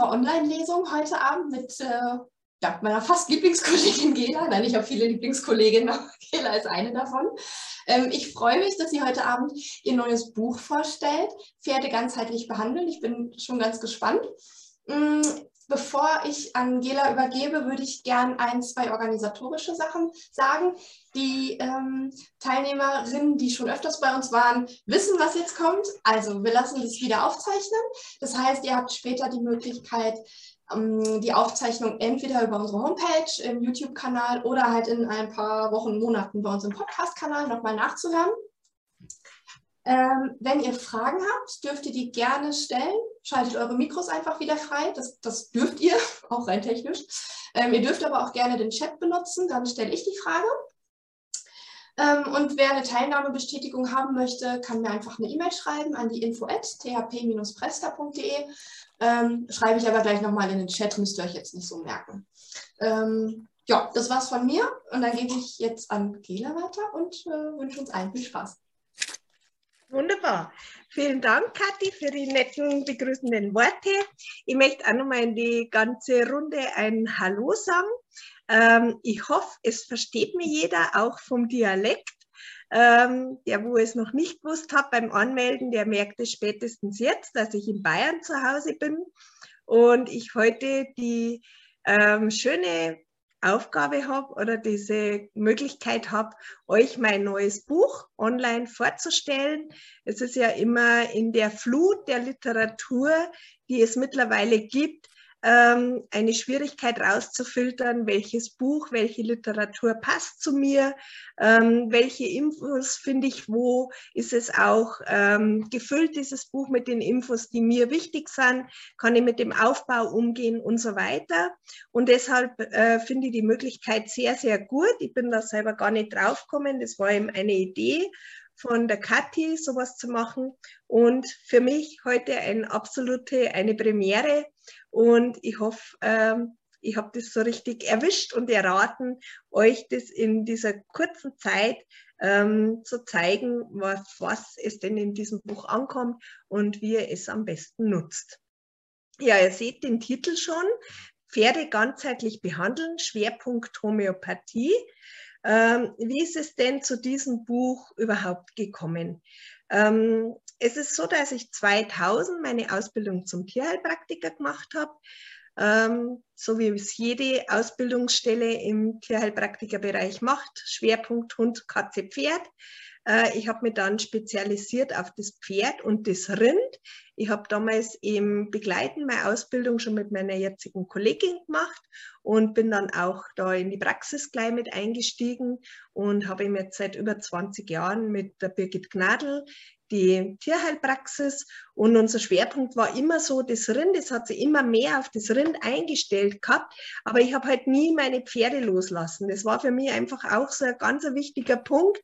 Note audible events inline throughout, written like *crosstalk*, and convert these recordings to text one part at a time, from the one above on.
unserer Online-Lesung heute Abend mit äh, ja, meiner fast Lieblingskollegin Gela. Nein, ich habe viele Lieblingskolleginnen, aber *laughs* Gela ist eine davon. Ähm, ich freue mich, dass sie heute Abend ihr neues Buch vorstellt, Pferde ganzheitlich behandeln. Ich bin schon ganz gespannt. Bevor ich an Gela übergebe, würde ich gern ein, zwei organisatorische Sachen sagen. Die ähm, Teilnehmerinnen, die schon öfters bei uns waren, wissen, was jetzt kommt. Also wir lassen das wieder aufzeichnen. Das heißt, ihr habt später die Möglichkeit, ähm, die Aufzeichnung entweder über unsere Homepage, im YouTube-Kanal oder halt in ein paar Wochen, Monaten bei uns im Podcast-Kanal nochmal nachzuhören. Ähm, wenn ihr Fragen habt, dürft ihr die gerne stellen. Schaltet eure Mikros einfach wieder frei. Das, das dürft ihr, *laughs* auch rein technisch. Ähm, ihr dürft aber auch gerne den Chat benutzen, dann stelle ich die Frage. Ähm, und wer eine Teilnahmebestätigung haben möchte, kann mir einfach eine E-Mail schreiben an die info at thp-presta.de. Ähm, schreibe ich aber gleich nochmal in den Chat, müsst ihr euch jetzt nicht so merken. Ähm, ja, das war's von mir und dann gebe ich jetzt an Gela weiter und äh, wünsche uns allen viel Spaß. Wunderbar. Vielen Dank, Kathi, für die netten begrüßenden Worte. Ich möchte auch nochmal in die ganze Runde ein Hallo sagen. Ähm, ich hoffe, es versteht mir jeder, auch vom Dialekt. Ähm, der, wo es noch nicht gewusst hat beim Anmelden, der merkt es spätestens jetzt, dass ich in Bayern zu Hause bin und ich heute die ähm, schöne Aufgabe habe oder diese Möglichkeit habe, euch mein neues Buch online vorzustellen. Es ist ja immer in der Flut der Literatur, die es mittlerweile gibt, ähm, eine Schwierigkeit rauszufiltern, welches Buch, welche Literatur passt zu mir, ähm, welche Infos finde ich wo, ist es auch ähm, gefüllt, dieses Buch mit den Infos, die mir wichtig sind, kann ich mit dem Aufbau umgehen und so weiter. Und deshalb äh, finde ich die Möglichkeit sehr, sehr gut. Ich bin da selber gar nicht draufgekommen, das war eben eine Idee von der Kathi, sowas zu machen. Und für mich heute eine absolute, eine Premiere. Und ich hoffe, ähm, ich habe das so richtig erwischt und erraten, euch das in dieser kurzen Zeit ähm, zu zeigen, was, was es denn in diesem Buch ankommt und wie ihr es am besten nutzt. Ja, ihr seht den Titel schon. Pferde ganzheitlich behandeln, Schwerpunkt Homöopathie. Ähm, wie ist es denn zu diesem Buch überhaupt gekommen? Ähm, es ist so, dass ich 2000 meine Ausbildung zum Tierheilpraktiker gemacht habe. Ähm, so wie es jede Ausbildungsstelle im Tierheilpraktikerbereich macht. Schwerpunkt Hund, Katze, Pferd. Äh, ich habe mich dann spezialisiert auf das Pferd und das Rind. Ich habe damals im Begleiten meine Ausbildung schon mit meiner jetzigen Kollegin gemacht und bin dann auch da in die Praxis gleich mit eingestiegen und habe jetzt seit über 20 Jahren mit der Birgit Gnadl die Tierheilpraxis und unser Schwerpunkt war immer so das Rind. Es hat sich immer mehr auf das Rind eingestellt gehabt, aber ich habe halt nie meine Pferde loslassen. Das war für mich einfach auch so ein ganz wichtiger Punkt,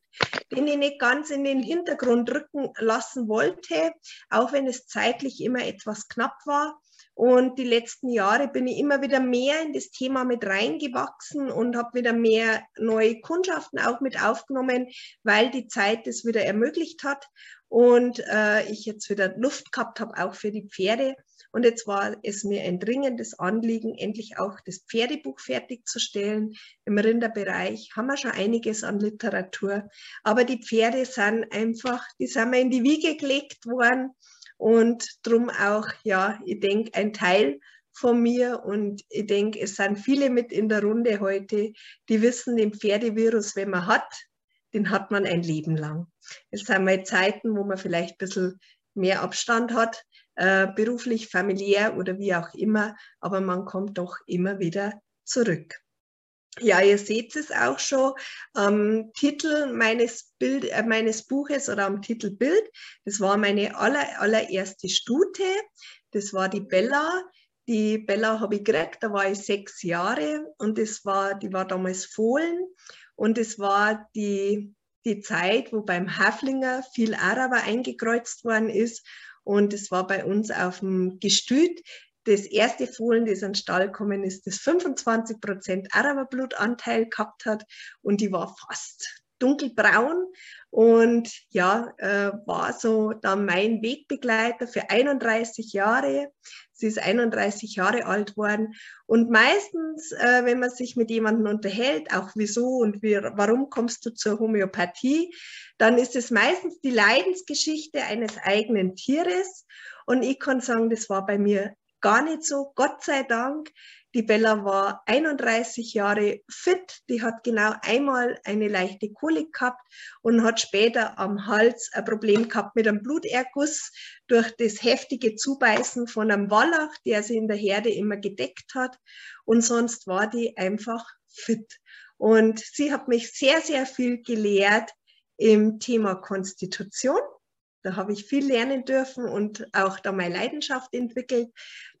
den ich nicht ganz in den Hintergrund rücken lassen wollte, auch wenn es zeitlich immer etwas knapp war. Und die letzten Jahre bin ich immer wieder mehr in das Thema mit reingewachsen und habe wieder mehr neue Kundschaften auch mit aufgenommen, weil die Zeit das wieder ermöglicht hat und äh, ich jetzt wieder Luft gehabt habe, auch für die Pferde. Und jetzt war es mir ein dringendes Anliegen, endlich auch das Pferdebuch fertigzustellen. Im Rinderbereich haben wir schon einiges an Literatur, aber die Pferde sind einfach, die sind mir in die Wiege gelegt worden und drum auch, ja, ich denke, ein Teil von mir und ich denke, es sind viele mit in der Runde heute, die wissen, den Pferdevirus, wenn man hat, den hat man ein Leben lang. Es sind mal Zeiten, wo man vielleicht ein bisschen mehr Abstand hat, äh, beruflich, familiär oder wie auch immer, aber man kommt doch immer wieder zurück. Ja, ihr seht es auch schon am Titel meines, Bild, äh, meines Buches oder am Titelbild. Das war meine aller, allererste Stute. Das war die Bella. Die Bella habe ich gekriegt, da war ich sechs Jahre und das war, die war damals Fohlen und es war die, die Zeit, wo beim Haflinger viel Araber eingekreuzt worden ist. Und es war bei uns auf dem Gestüt. Das erste Fohlen, das an den Stall gekommen ist, das 25 Prozent Araberblutanteil gehabt hat. Und die war fast dunkelbraun und ja, äh, war so dann mein Wegbegleiter für 31 Jahre. Sie ist 31 Jahre alt worden und meistens, äh, wenn man sich mit jemandem unterhält, auch wieso und wie, warum kommst du zur Homöopathie, dann ist es meistens die Leidensgeschichte eines eigenen Tieres und ich kann sagen, das war bei mir gar nicht so, Gott sei Dank. Die Bella war 31 Jahre fit, die hat genau einmal eine leichte Kolik gehabt und hat später am Hals ein Problem gehabt mit einem Bluterguss durch das heftige Zubeißen von einem Wallach, der sie in der Herde immer gedeckt hat. Und sonst war die einfach fit. Und sie hat mich sehr, sehr viel gelehrt im Thema Konstitution. Da habe ich viel lernen dürfen und auch da meine Leidenschaft entwickelt.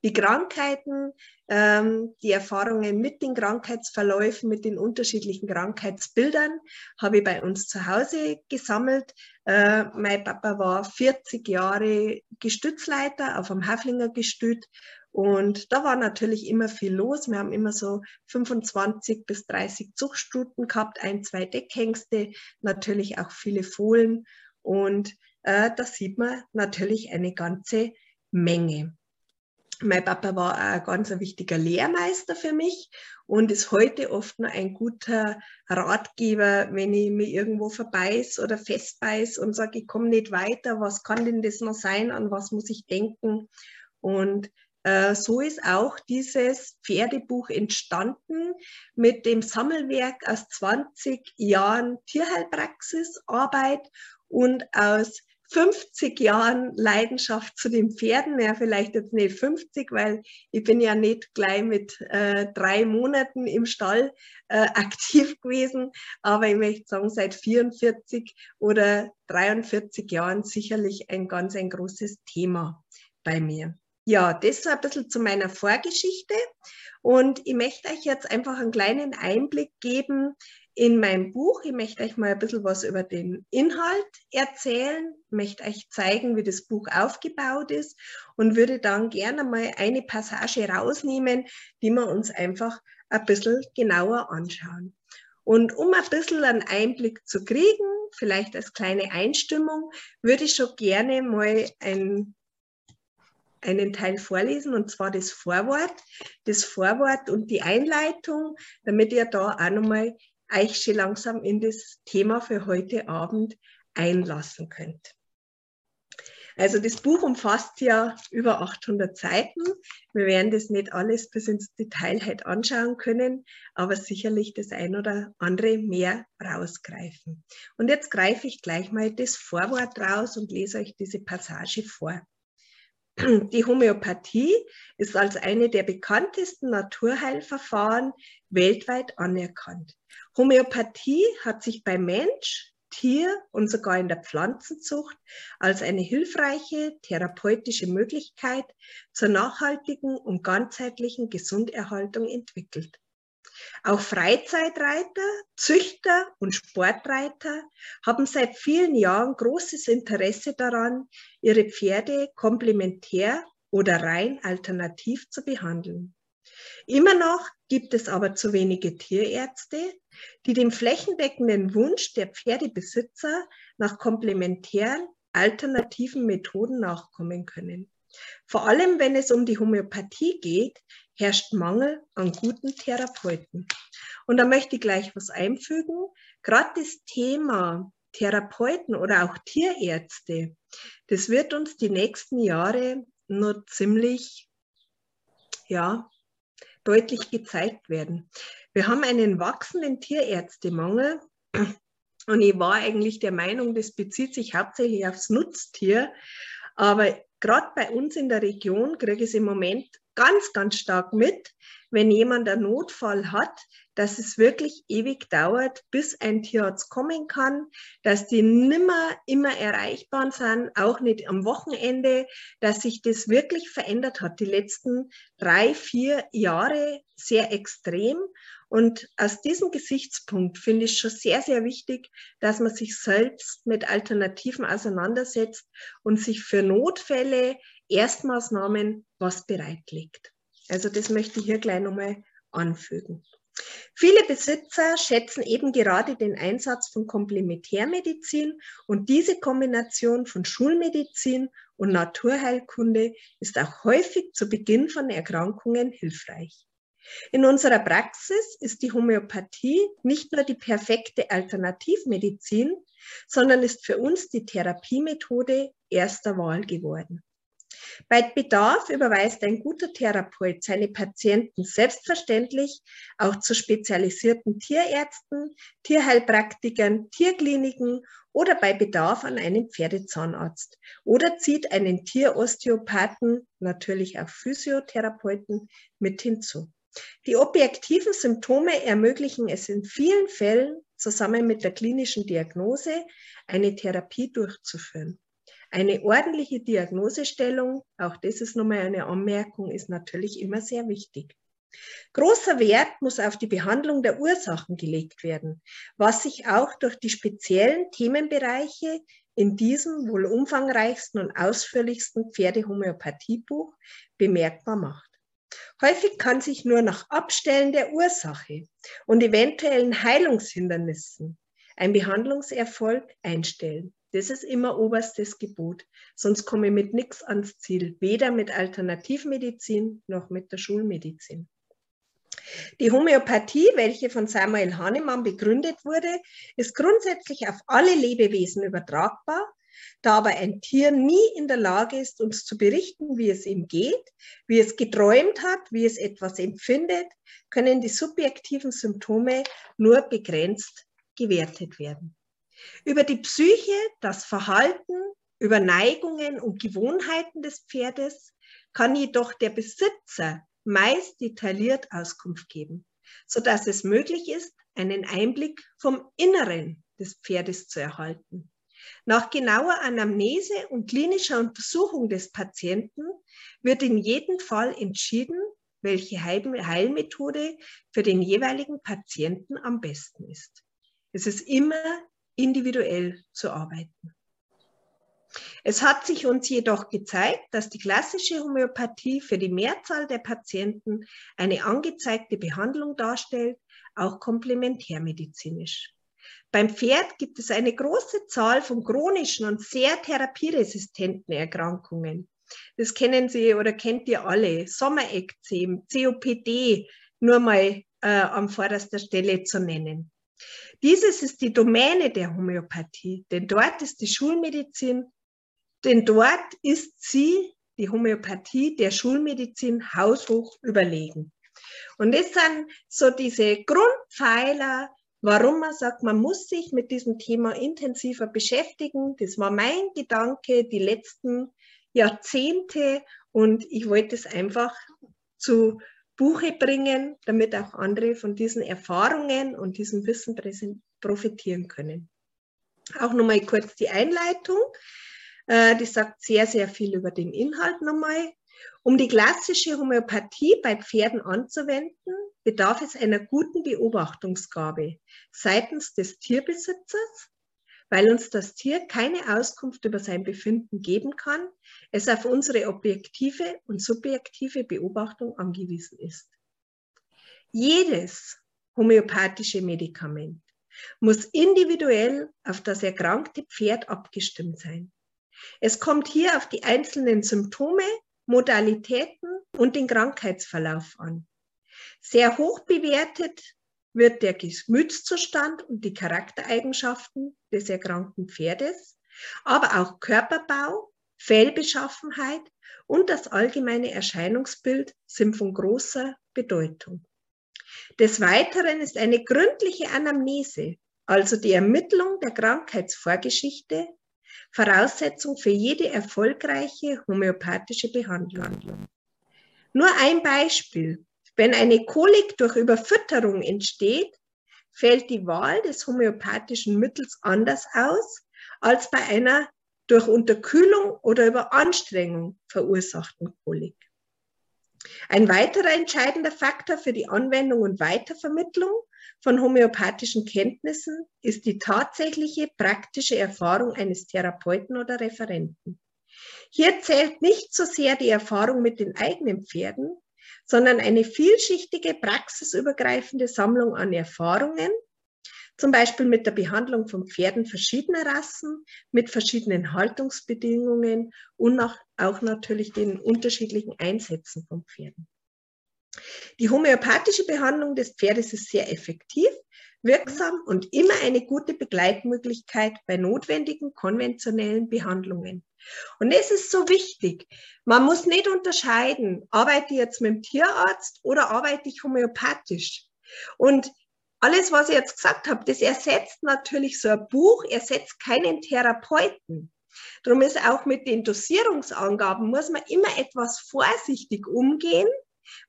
Die Krankheiten, ähm, die Erfahrungen mit den Krankheitsverläufen, mit den unterschiedlichen Krankheitsbildern habe ich bei uns zu Hause gesammelt. Äh, mein Papa war 40 Jahre Gestützleiter auf einem Haflinger Gestüt und da war natürlich immer viel los. Wir haben immer so 25 bis 30 Zuchtstuten gehabt, ein, zwei Deckhengste, natürlich auch viele Fohlen. Und äh, da sieht man natürlich eine ganze Menge. Mein Papa war auch ein ganz wichtiger Lehrmeister für mich und ist heute oft noch ein guter Ratgeber, wenn ich mich irgendwo verbeiß oder festbeiß und sage, ich komme nicht weiter, was kann denn das noch sein, an was muss ich denken? Und äh, so ist auch dieses Pferdebuch entstanden mit dem Sammelwerk aus 20 Jahren Tierheilpraxisarbeit und aus 50 Jahren Leidenschaft zu den Pferden, ja vielleicht jetzt nicht 50, weil ich bin ja nicht gleich mit äh, drei Monaten im Stall äh, *laughs* aktiv gewesen, aber ich möchte sagen, seit 44 oder 43 Jahren sicherlich ein ganz ein großes Thema bei mir. Ja, das so ein bisschen zu meiner Vorgeschichte. Und ich möchte euch jetzt einfach einen kleinen Einblick geben in meinem Buch. Ich möchte euch mal ein bisschen was über den Inhalt erzählen, möchte euch zeigen, wie das Buch aufgebaut ist und würde dann gerne mal eine Passage rausnehmen, die wir uns einfach ein bisschen genauer anschauen. Und um ein bisschen einen Einblick zu kriegen, vielleicht als kleine Einstimmung, würde ich schon gerne mal ein, einen Teil vorlesen, und zwar das Vorwort, das Vorwort und die Einleitung, damit ihr da auch nochmal euch schon langsam in das Thema für heute Abend einlassen könnt. Also das Buch umfasst ja über 800 Seiten. Wir werden das nicht alles bis ins Detail halt anschauen können, aber sicherlich das ein oder andere mehr rausgreifen. Und jetzt greife ich gleich mal das Vorwort raus und lese euch diese Passage vor. Die Homöopathie ist als eine der bekanntesten Naturheilverfahren weltweit anerkannt. Homöopathie hat sich bei Mensch, Tier und sogar in der Pflanzenzucht als eine hilfreiche therapeutische Möglichkeit zur nachhaltigen und ganzheitlichen Gesunderhaltung entwickelt. Auch Freizeitreiter, Züchter und Sportreiter haben seit vielen Jahren großes Interesse daran, ihre Pferde komplementär oder rein alternativ zu behandeln. Immer noch gibt es aber zu wenige Tierärzte, die dem flächendeckenden Wunsch der Pferdebesitzer nach komplementären alternativen Methoden nachkommen können. Vor allem, wenn es um die Homöopathie geht, herrscht Mangel an guten Therapeuten. Und da möchte ich gleich was einfügen. Gerade das Thema Therapeuten oder auch Tierärzte, das wird uns die nächsten Jahre nur ziemlich, ja, deutlich gezeigt werden. Wir haben einen wachsenden Tierärztemangel und ich war eigentlich der Meinung, das bezieht sich hauptsächlich aufs Nutztier. Aber gerade bei uns in der Region kriege ich es im Moment ganz, ganz stark mit, wenn jemand einen Notfall hat, dass es wirklich ewig dauert, bis ein Tierarzt kommen kann, dass die nimmer immer erreichbar sind, auch nicht am Wochenende, dass sich das wirklich verändert hat, die letzten drei, vier Jahre sehr extrem. Und aus diesem Gesichtspunkt finde ich schon sehr, sehr wichtig, dass man sich selbst mit Alternativen auseinandersetzt und sich für Notfälle, Erstmaßnahmen was bereitlegt. Also das möchte ich hier gleich nochmal anfügen. Viele Besitzer schätzen eben gerade den Einsatz von Komplementärmedizin und diese Kombination von Schulmedizin und Naturheilkunde ist auch häufig zu Beginn von Erkrankungen hilfreich. In unserer Praxis ist die Homöopathie nicht nur die perfekte Alternativmedizin, sondern ist für uns die Therapiemethode erster Wahl geworden. Bei Bedarf überweist ein guter Therapeut seine Patienten selbstverständlich auch zu spezialisierten Tierärzten, Tierheilpraktikern, Tierkliniken oder bei Bedarf an einen Pferdezahnarzt oder zieht einen Tierosteopathen, natürlich auch Physiotherapeuten, mit hinzu. Die objektiven Symptome ermöglichen es in vielen Fällen, zusammen mit der klinischen Diagnose eine Therapie durchzuführen. Eine ordentliche Diagnosestellung, auch das ist nochmal eine Anmerkung, ist natürlich immer sehr wichtig. Großer Wert muss auf die Behandlung der Ursachen gelegt werden, was sich auch durch die speziellen Themenbereiche in diesem wohl umfangreichsten und ausführlichsten Pferdehomöopathiebuch bemerkbar macht. Häufig kann sich nur nach Abstellen der Ursache und eventuellen Heilungshindernissen ein Behandlungserfolg einstellen. Das ist immer oberstes Gebot. Sonst komme ich mit nichts ans Ziel, weder mit Alternativmedizin noch mit der Schulmedizin. Die Homöopathie, welche von Samuel Hahnemann begründet wurde, ist grundsätzlich auf alle Lebewesen übertragbar da aber ein Tier nie in der Lage ist, uns zu berichten, wie es ihm geht, wie es geträumt hat, wie es etwas empfindet, können die subjektiven Symptome nur begrenzt gewertet werden. Über die Psyche, das Verhalten, über Neigungen und Gewohnheiten des Pferdes kann jedoch der Besitzer meist detailliert Auskunft geben, sodass es möglich ist, einen Einblick vom Inneren des Pferdes zu erhalten. Nach genauer Anamnese und klinischer Untersuchung des Patienten wird in jedem Fall entschieden, welche Heilmethode für den jeweiligen Patienten am besten ist. Es ist immer individuell zu arbeiten. Es hat sich uns jedoch gezeigt, dass die klassische Homöopathie für die Mehrzahl der Patienten eine angezeigte Behandlung darstellt, auch komplementärmedizinisch. Beim Pferd gibt es eine große Zahl von chronischen und sehr therapieresistenten Erkrankungen. Das kennen Sie oder kennt ihr alle. Sommerekzem, COPD, nur mal äh, an vorderster Stelle zu nennen. Dieses ist die Domäne der Homöopathie, denn dort ist die Schulmedizin, denn dort ist sie, die Homöopathie, der Schulmedizin haushoch überlegen. Und das sind so diese Grundpfeiler warum man sagt, man muss sich mit diesem Thema intensiver beschäftigen. Das war mein Gedanke die letzten Jahrzehnte und ich wollte es einfach zu Buche bringen, damit auch andere von diesen Erfahrungen und diesem Wissen profitieren können. Auch nochmal kurz die Einleitung. Äh, die sagt sehr, sehr viel über den Inhalt nochmal. Um die klassische Homöopathie bei Pferden anzuwenden, bedarf es einer guten Beobachtungsgabe seitens des Tierbesitzers, weil uns das Tier keine Auskunft über sein Befinden geben kann, es auf unsere objektive und subjektive Beobachtung angewiesen ist. Jedes homöopathische Medikament muss individuell auf das erkrankte Pferd abgestimmt sein. Es kommt hier auf die einzelnen Symptome Modalitäten und den Krankheitsverlauf an. Sehr hoch bewertet wird der Gemütszustand und die Charaktereigenschaften des erkrankten Pferdes, aber auch Körperbau, Fellbeschaffenheit und das allgemeine Erscheinungsbild sind von großer Bedeutung. Des Weiteren ist eine gründliche Anamnese, also die Ermittlung der Krankheitsvorgeschichte, Voraussetzung für jede erfolgreiche homöopathische Behandlung. Nur ein Beispiel. Wenn eine Kolik durch Überfütterung entsteht, fällt die Wahl des homöopathischen Mittels anders aus als bei einer durch Unterkühlung oder Überanstrengung verursachten Kolik. Ein weiterer entscheidender Faktor für die Anwendung und Weitervermittlung von homöopathischen Kenntnissen ist die tatsächliche praktische Erfahrung eines Therapeuten oder Referenten. Hier zählt nicht so sehr die Erfahrung mit den eigenen Pferden, sondern eine vielschichtige, praxisübergreifende Sammlung an Erfahrungen, zum Beispiel mit der Behandlung von Pferden verschiedener Rassen, mit verschiedenen Haltungsbedingungen und auch natürlich den unterschiedlichen Einsätzen von Pferden. Die homöopathische Behandlung des Pferdes ist sehr effektiv, wirksam und immer eine gute Begleitmöglichkeit bei notwendigen konventionellen Behandlungen. Und es ist so wichtig. Man muss nicht unterscheiden, arbeite ich jetzt mit dem Tierarzt oder arbeite ich homöopathisch. Und alles, was ich jetzt gesagt habe, das ersetzt natürlich so ein Buch, ersetzt keinen Therapeuten. Darum ist auch mit den Dosierungsangaben, muss man immer etwas vorsichtig umgehen.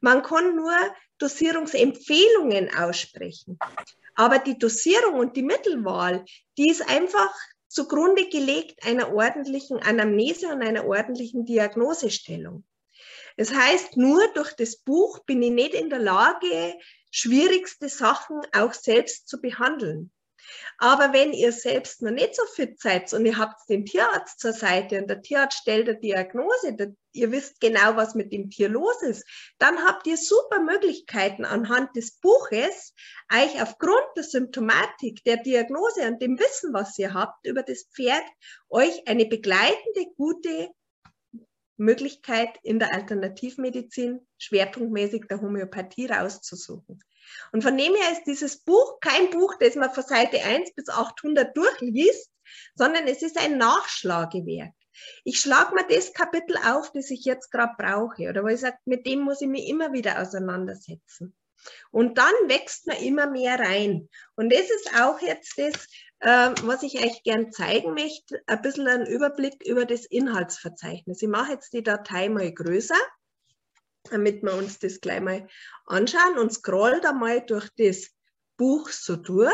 Man kann nur Dosierungsempfehlungen aussprechen. Aber die Dosierung und die Mittelwahl, die ist einfach zugrunde gelegt einer ordentlichen Anamnese und einer ordentlichen Diagnosestellung. Das heißt, nur durch das Buch bin ich nicht in der Lage, schwierigste Sachen auch selbst zu behandeln. Aber wenn ihr selbst noch nicht so fit seid und ihr habt den Tierarzt zur Seite und der Tierarzt stellt eine Diagnose, ihr wisst genau, was mit dem Tier los ist, dann habt ihr super Möglichkeiten anhand des Buches, euch aufgrund der Symptomatik, der Diagnose und dem Wissen, was ihr habt über das Pferd, euch eine begleitende, gute Möglichkeit in der Alternativmedizin, schwerpunktmäßig der Homöopathie rauszusuchen. Und von dem her ist dieses Buch kein Buch, das man von Seite 1 bis 800 durchliest, sondern es ist ein Nachschlagewerk. Ich schlage mir das Kapitel auf, das ich jetzt gerade brauche, oder wo ich sage, mit dem muss ich mich immer wieder auseinandersetzen. Und dann wächst man immer mehr rein. Und das ist auch jetzt das, äh, was ich euch gern zeigen möchte, ein bisschen einen Überblick über das Inhaltsverzeichnis. Ich mache jetzt die Datei mal größer damit wir uns das gleich mal anschauen und scroll da mal durch das Buch so durch.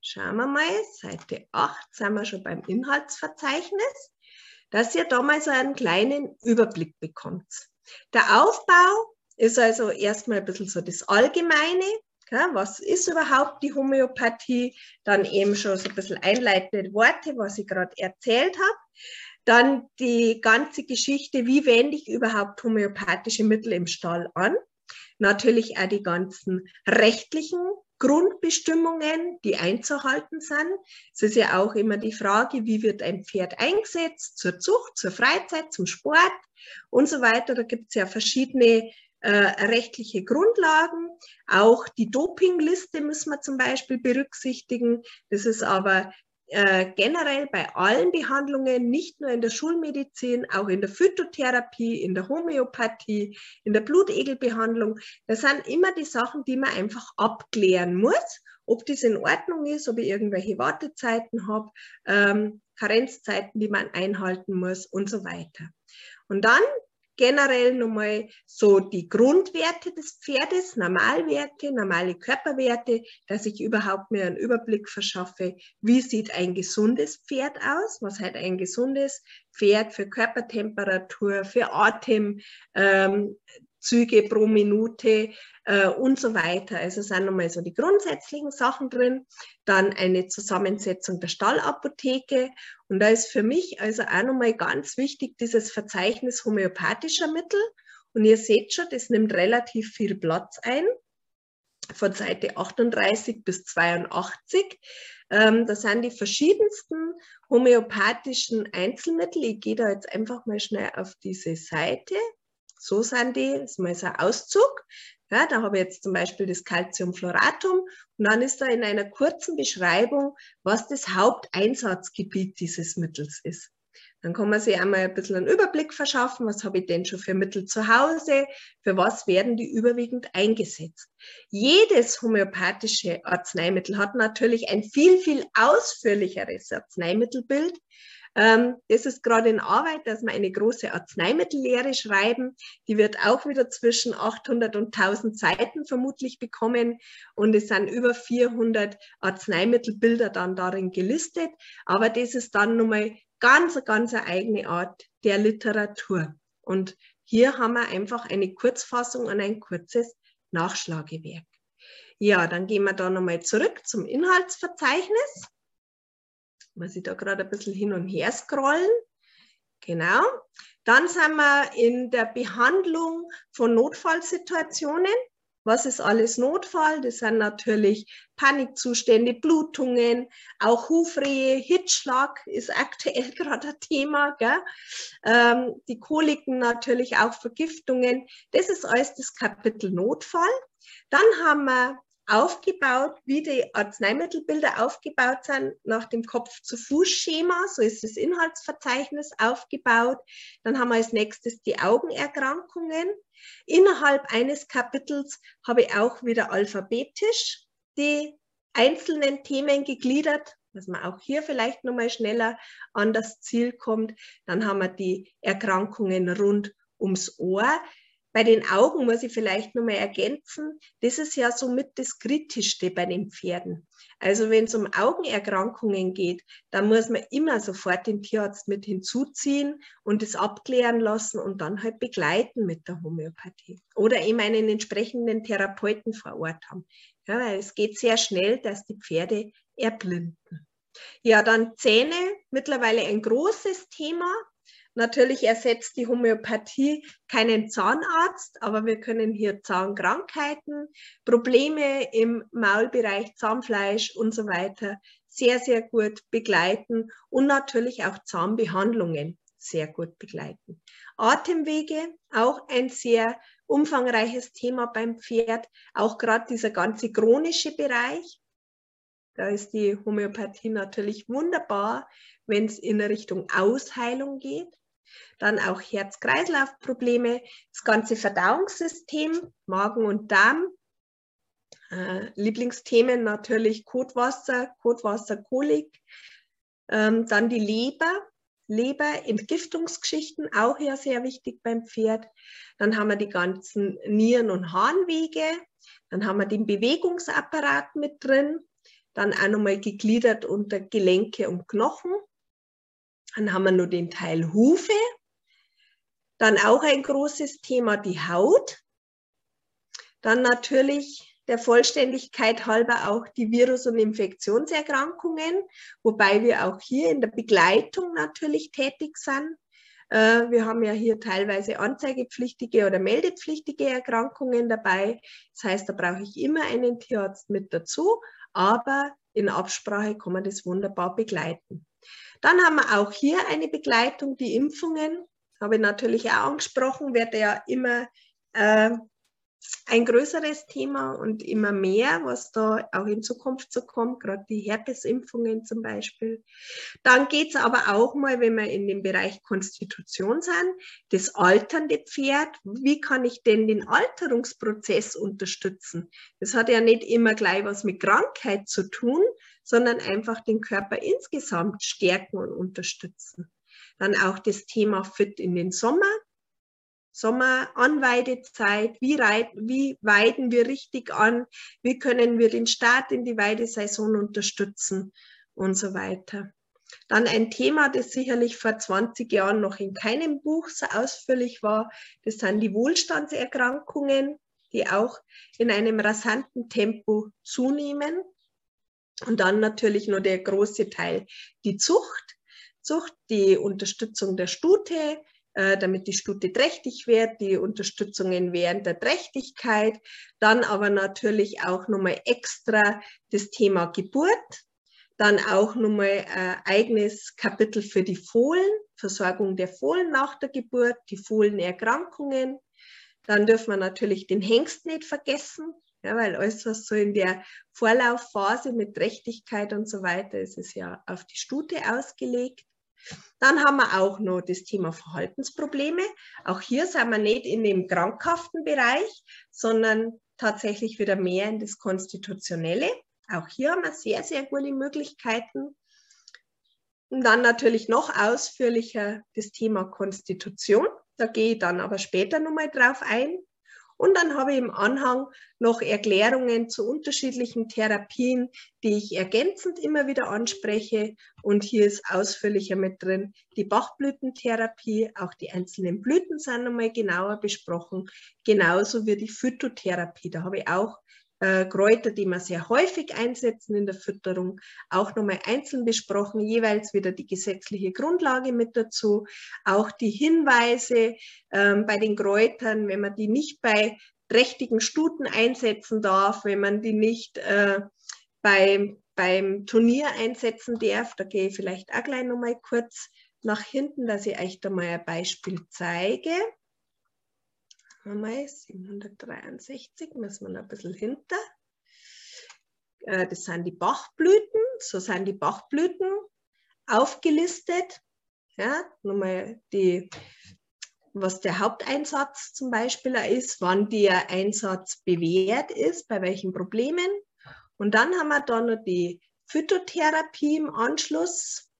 Schauen wir mal, Seite 8 sind wir schon beim Inhaltsverzeichnis, dass ihr da mal so einen kleinen Überblick bekommt. Der Aufbau ist also erstmal ein bisschen so das Allgemeine. was ist überhaupt die Homöopathie? Dann eben schon so ein bisschen einleitende Worte, was ich gerade erzählt habe. Dann die ganze Geschichte, wie wende ich überhaupt homöopathische Mittel im Stall an? Natürlich auch die ganzen rechtlichen Grundbestimmungen, die einzuhalten sind. Es ist ja auch immer die Frage, wie wird ein Pferd eingesetzt zur Zucht, zur Freizeit, zum Sport und so weiter. Da gibt es ja verschiedene äh, rechtliche Grundlagen. Auch die Dopingliste müssen wir zum Beispiel berücksichtigen. Das ist aber äh, generell bei allen Behandlungen, nicht nur in der Schulmedizin, auch in der Phytotherapie, in der Homöopathie, in der Blutegelbehandlung. Das sind immer die Sachen, die man einfach abklären muss, ob das in Ordnung ist, ob ich irgendwelche Wartezeiten habe, ähm, Karenzzeiten, die man einhalten muss und so weiter. Und dann generell nochmal so die Grundwerte des Pferdes, Normalwerte, normale Körperwerte, dass ich überhaupt mir einen Überblick verschaffe, wie sieht ein gesundes Pferd aus, was hat ein gesundes Pferd für Körpertemperatur, für Atem, ähm, Züge pro Minute äh, und so weiter. Also sind nochmal so die grundsätzlichen Sachen drin. Dann eine Zusammensetzung der Stallapotheke. Und da ist für mich also auch nochmal ganz wichtig dieses Verzeichnis homöopathischer Mittel. Und ihr seht schon, das nimmt relativ viel Platz ein von Seite 38 bis 82. Ähm, das sind die verschiedensten homöopathischen Einzelmittel. Ich gehe da jetzt einfach mal schnell auf diese Seite. So sind die, das ist mal so ein Auszug. Ja, da habe ich jetzt zum Beispiel das Calciumfloratum und dann ist da in einer kurzen Beschreibung, was das Haupteinsatzgebiet dieses Mittels ist. Dann kann man sich einmal ein bisschen einen Überblick verschaffen, was habe ich denn schon für Mittel zu Hause, für was werden die überwiegend eingesetzt. Jedes homöopathische Arzneimittel hat natürlich ein viel, viel ausführlicheres Arzneimittelbild, das ist gerade in Arbeit, dass wir eine große Arzneimittellehre schreiben. Die wird auch wieder zwischen 800 und 1000 Seiten vermutlich bekommen. Und es sind über 400 Arzneimittelbilder dann darin gelistet. Aber das ist dann nochmal ganz, ganz eine eigene Art der Literatur. Und hier haben wir einfach eine Kurzfassung und ein kurzes Nachschlagewerk. Ja, dann gehen wir da nochmal zurück zum Inhaltsverzeichnis muss ich da gerade ein bisschen hin und her scrollen. Genau. Dann sind wir in der Behandlung von Notfallsituationen. Was ist alles Notfall? Das sind natürlich Panikzustände, Blutungen, auch Hufrehe, Hitzschlag ist aktuell *laughs* gerade ein Thema. Ähm, die Koliken natürlich auch Vergiftungen. Das ist alles das Kapitel Notfall. Dann haben wir aufgebaut, wie die Arzneimittelbilder aufgebaut sind, nach dem Kopf-zu-Fuß-Schema. So ist das Inhaltsverzeichnis aufgebaut. Dann haben wir als nächstes die Augenerkrankungen. Innerhalb eines Kapitels habe ich auch wieder alphabetisch die einzelnen Themen gegliedert, dass man auch hier vielleicht nochmal schneller an das Ziel kommt. Dann haben wir die Erkrankungen rund ums Ohr. Bei den Augen muss ich vielleicht nochmal ergänzen, das ist ja somit das Kritischste bei den Pferden. Also wenn es um Augenerkrankungen geht, dann muss man immer sofort den Tierarzt mit hinzuziehen und es abklären lassen und dann halt begleiten mit der Homöopathie. Oder eben einen entsprechenden Therapeuten vor Ort haben. Ja, weil es geht sehr schnell, dass die Pferde erblinden. Ja, dann Zähne, mittlerweile ein großes Thema. Natürlich ersetzt die Homöopathie keinen Zahnarzt, aber wir können hier Zahnkrankheiten, Probleme im Maulbereich, Zahnfleisch und so weiter sehr, sehr gut begleiten und natürlich auch Zahnbehandlungen sehr gut begleiten. Atemwege, auch ein sehr umfangreiches Thema beim Pferd, auch gerade dieser ganze chronische Bereich. Da ist die Homöopathie natürlich wunderbar, wenn es in Richtung Ausheilung geht dann auch Herz-Kreislauf-Probleme, das ganze Verdauungssystem, Magen und Darm. Äh, Lieblingsthemen natürlich Kotwasser, Kotwasserkolik, ähm, dann die Leber, Leber, Entgiftungsgeschichten, auch ja sehr wichtig beim Pferd. Dann haben wir die ganzen Nieren- und Harnwege. Dann haben wir den Bewegungsapparat mit drin. Dann auch nochmal gegliedert unter Gelenke und Knochen. Dann haben wir nur den Teil Hufe. Dann auch ein großes Thema die Haut. Dann natürlich der Vollständigkeit halber auch die Virus- und Infektionserkrankungen, wobei wir auch hier in der Begleitung natürlich tätig sind. Äh, wir haben ja hier teilweise anzeigepflichtige oder meldepflichtige Erkrankungen dabei. Das heißt, da brauche ich immer einen Tierarzt mit dazu, aber in Absprache kann man das wunderbar begleiten. Dann haben wir auch hier eine Begleitung, die Impfungen. Habe ich natürlich auch angesprochen, werde ja immer äh, ein größeres Thema und immer mehr, was da auch in Zukunft so kommt, gerade die Herpesimpfungen zum Beispiel. Dann geht es aber auch mal, wenn wir in dem Bereich Konstitution sind, das alternde Pferd. Wie kann ich denn den Alterungsprozess unterstützen? Das hat ja nicht immer gleich was mit Krankheit zu tun, sondern einfach den Körper insgesamt stärken und unterstützen. Dann auch das Thema Fit in den Sommer. Sommeranweidezeit, wie, wie weiden wir richtig an, wie können wir den Start in die Weidesaison unterstützen und so weiter. Dann ein Thema, das sicherlich vor 20 Jahren noch in keinem Buch so ausführlich war, das sind die Wohlstandserkrankungen, die auch in einem rasanten Tempo zunehmen. Und dann natürlich nur der große Teil, die Zucht. Zucht, die Unterstützung der Stute, damit die Stute trächtig wird, die Unterstützungen während der Trächtigkeit. Dann aber natürlich auch nochmal extra das Thema Geburt. Dann auch nochmal ein äh, eigenes Kapitel für die Fohlen, Versorgung der Fohlen nach der Geburt, die Fohlenerkrankungen. Dann dürfen wir natürlich den Hengst nicht vergessen. Ja, weil alles, was so in der Vorlaufphase mit Trächtigkeit und so weiter ist, ist ja auf die Stute ausgelegt. Dann haben wir auch noch das Thema Verhaltensprobleme. Auch hier sind wir nicht in dem krankhaften Bereich, sondern tatsächlich wieder mehr in das Konstitutionelle. Auch hier haben wir sehr, sehr gute Möglichkeiten. Und dann natürlich noch ausführlicher das Thema Konstitution. Da gehe ich dann aber später nochmal drauf ein. Und dann habe ich im Anhang noch Erklärungen zu unterschiedlichen Therapien, die ich ergänzend immer wieder anspreche. Und hier ist ausführlicher mit drin die Bachblütentherapie, auch die einzelnen Blüten sind nochmal genauer besprochen, genauso wie die Phytotherapie. Da habe ich auch äh, Kräuter, die wir sehr häufig einsetzen in der Fütterung, auch nochmal einzeln besprochen, jeweils wieder die gesetzliche Grundlage mit dazu, auch die Hinweise ähm, bei den Kräutern, wenn man die nicht bei trächtigen Stuten einsetzen darf, wenn man die nicht äh, bei, beim Turnier einsetzen darf. Da gehe ich vielleicht auch gleich nochmal kurz nach hinten, dass ich euch da mal ein Beispiel zeige. Mal 763, müssen wir noch ein bisschen hinter. Äh, das sind die Bachblüten, so sind die Bachblüten aufgelistet. Ja, nochmal die, was der Haupteinsatz zum Beispiel ist, wann der Einsatz bewährt ist, bei welchen Problemen. Und dann haben wir da noch die Phytotherapie im Anschluss.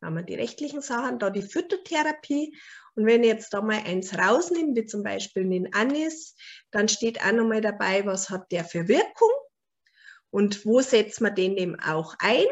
Da haben wir die rechtlichen Sachen, da die Phytotherapie. Und wenn ich jetzt da mal eins rausnehme, wie zum Beispiel den Anis, dann steht auch nochmal dabei, was hat der für Wirkung und wo setzt man den eben auch ein.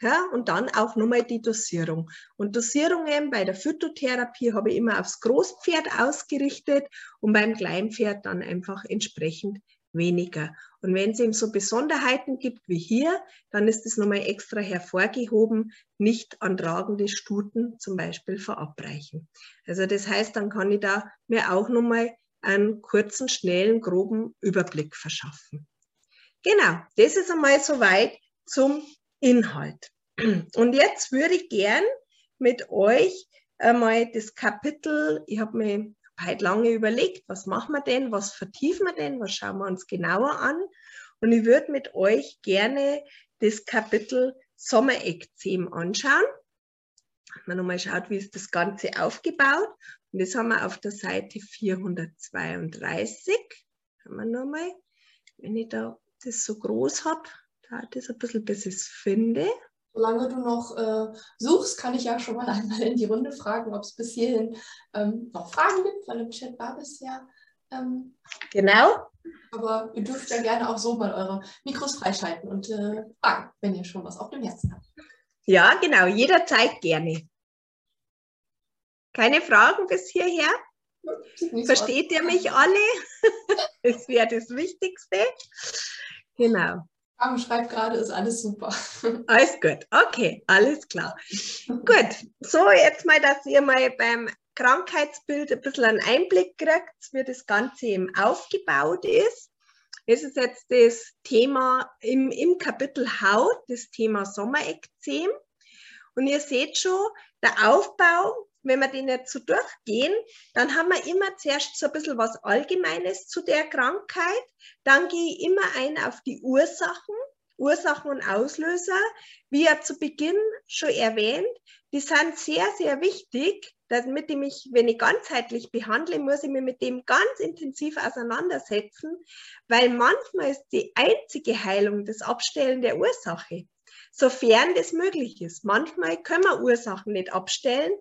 Ja, und dann auch nochmal die Dosierung. Und Dosierungen bei der Phytotherapie habe ich immer aufs Großpferd ausgerichtet und beim Kleinpferd dann einfach entsprechend weniger. Und wenn es eben so Besonderheiten gibt wie hier, dann ist es nochmal extra hervorgehoben, nicht an tragende Stuten zum Beispiel verabreichen. Also das heißt, dann kann ich da mir auch nochmal einen kurzen, schnellen, groben Überblick verschaffen. Genau, das ist einmal soweit zum Inhalt. Und jetzt würde ich gern mit euch einmal das Kapitel, ich habe mir heute lange überlegt, was machen wir denn, was vertiefen wir denn, was schauen wir uns genauer an. Und ich würde mit euch gerne das Kapitel Sommerekzem anschauen. Man nochmal schaut, wie ist das Ganze aufgebaut. Und das haben wir auf der Seite 432. Haben wir nochmal, wenn ich da das so groß habe, da das ein bisschen, bis ich es finde. Solange du noch äh, suchst, kann ich ja schon mal *laughs* einmal in die Runde fragen, ob es bis hierhin ähm, noch Fragen gibt, weil im Chat war bisher. Ähm, genau. Aber ihr dürft ja gerne auch so mal eure Mikros freischalten und äh, fragen, wenn ihr schon was auf dem Herzen habt. Ja, genau, jederzeit gerne. Keine Fragen bis hierher? Versteht so ihr mich alle? *laughs* das wäre das Wichtigste. Genau. Am schreibt gerade, ist alles super. *laughs* Alles gut, okay, alles klar. gut, so jetzt mal, dass ihr mal beim Krankheitsbild ein bisschen einen Einblick kriegt, wie das Ganze eben aufgebaut ist. Es ist jetzt das Thema im, im Kapitel Haut, das Thema Sommerekzem. Und ihr seht schon, der Aufbau wenn wir den jetzt so durchgehen, dann haben wir immer zuerst so ein bisschen was Allgemeines zu der Krankheit. Dann gehe ich immer ein auf die Ursachen, Ursachen und Auslöser. Wie ja zu Beginn schon erwähnt, die sind sehr, sehr wichtig, damit ich mich, wenn ich ganzheitlich behandle, muss ich mich mit dem ganz intensiv auseinandersetzen, weil manchmal ist die einzige Heilung das Abstellen der Ursache, sofern das möglich ist. Manchmal können wir Ursachen nicht abstellen,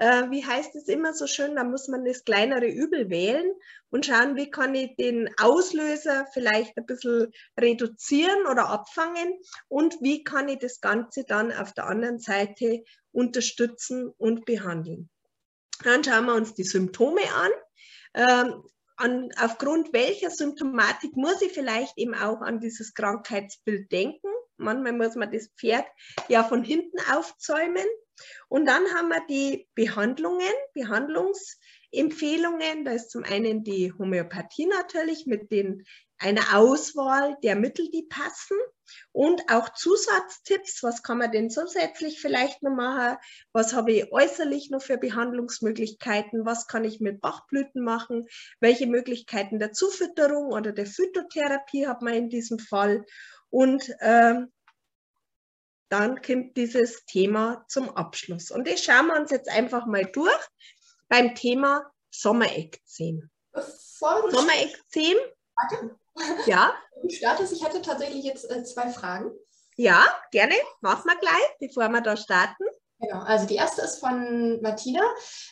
äh, wie heißt es immer so schön, da muss man das kleinere Übel wählen und schauen, wie kann ich den Auslöser vielleicht ein bisschen reduzieren oder abfangen und wie kann ich das Ganze dann auf der anderen Seite unterstützen und behandeln. Dann schauen wir uns die Symptome an. Ähm, an, aufgrund welcher Symptomatik muss ich vielleicht eben auch an dieses Krankheitsbild denken. Manchmal muss man das Pferd ja von hinten aufzäumen. Und dann haben wir die Behandlungen, Behandlungsempfehlungen. Da ist zum einen die Homöopathie natürlich mit den, einer Auswahl der Mittel, die passen. Und auch Zusatztipps, was kann man denn zusätzlich vielleicht noch machen? Was habe ich äußerlich noch für Behandlungsmöglichkeiten? Was kann ich mit Bachblüten machen? Welche Möglichkeiten der Zufütterung oder der Phytotherapie hat man in diesem Fall? Und ähm, dann kommt dieses Thema zum Abschluss. Und das schauen wir uns jetzt einfach mal durch beim Thema Sommerekzem. Sommerekzem. Warte. Ja. Du startest. Ich hatte tatsächlich jetzt äh, zwei Fragen. Ja, gerne. Machen wir gleich, bevor wir da starten. Genau, also die erste ist von Martina.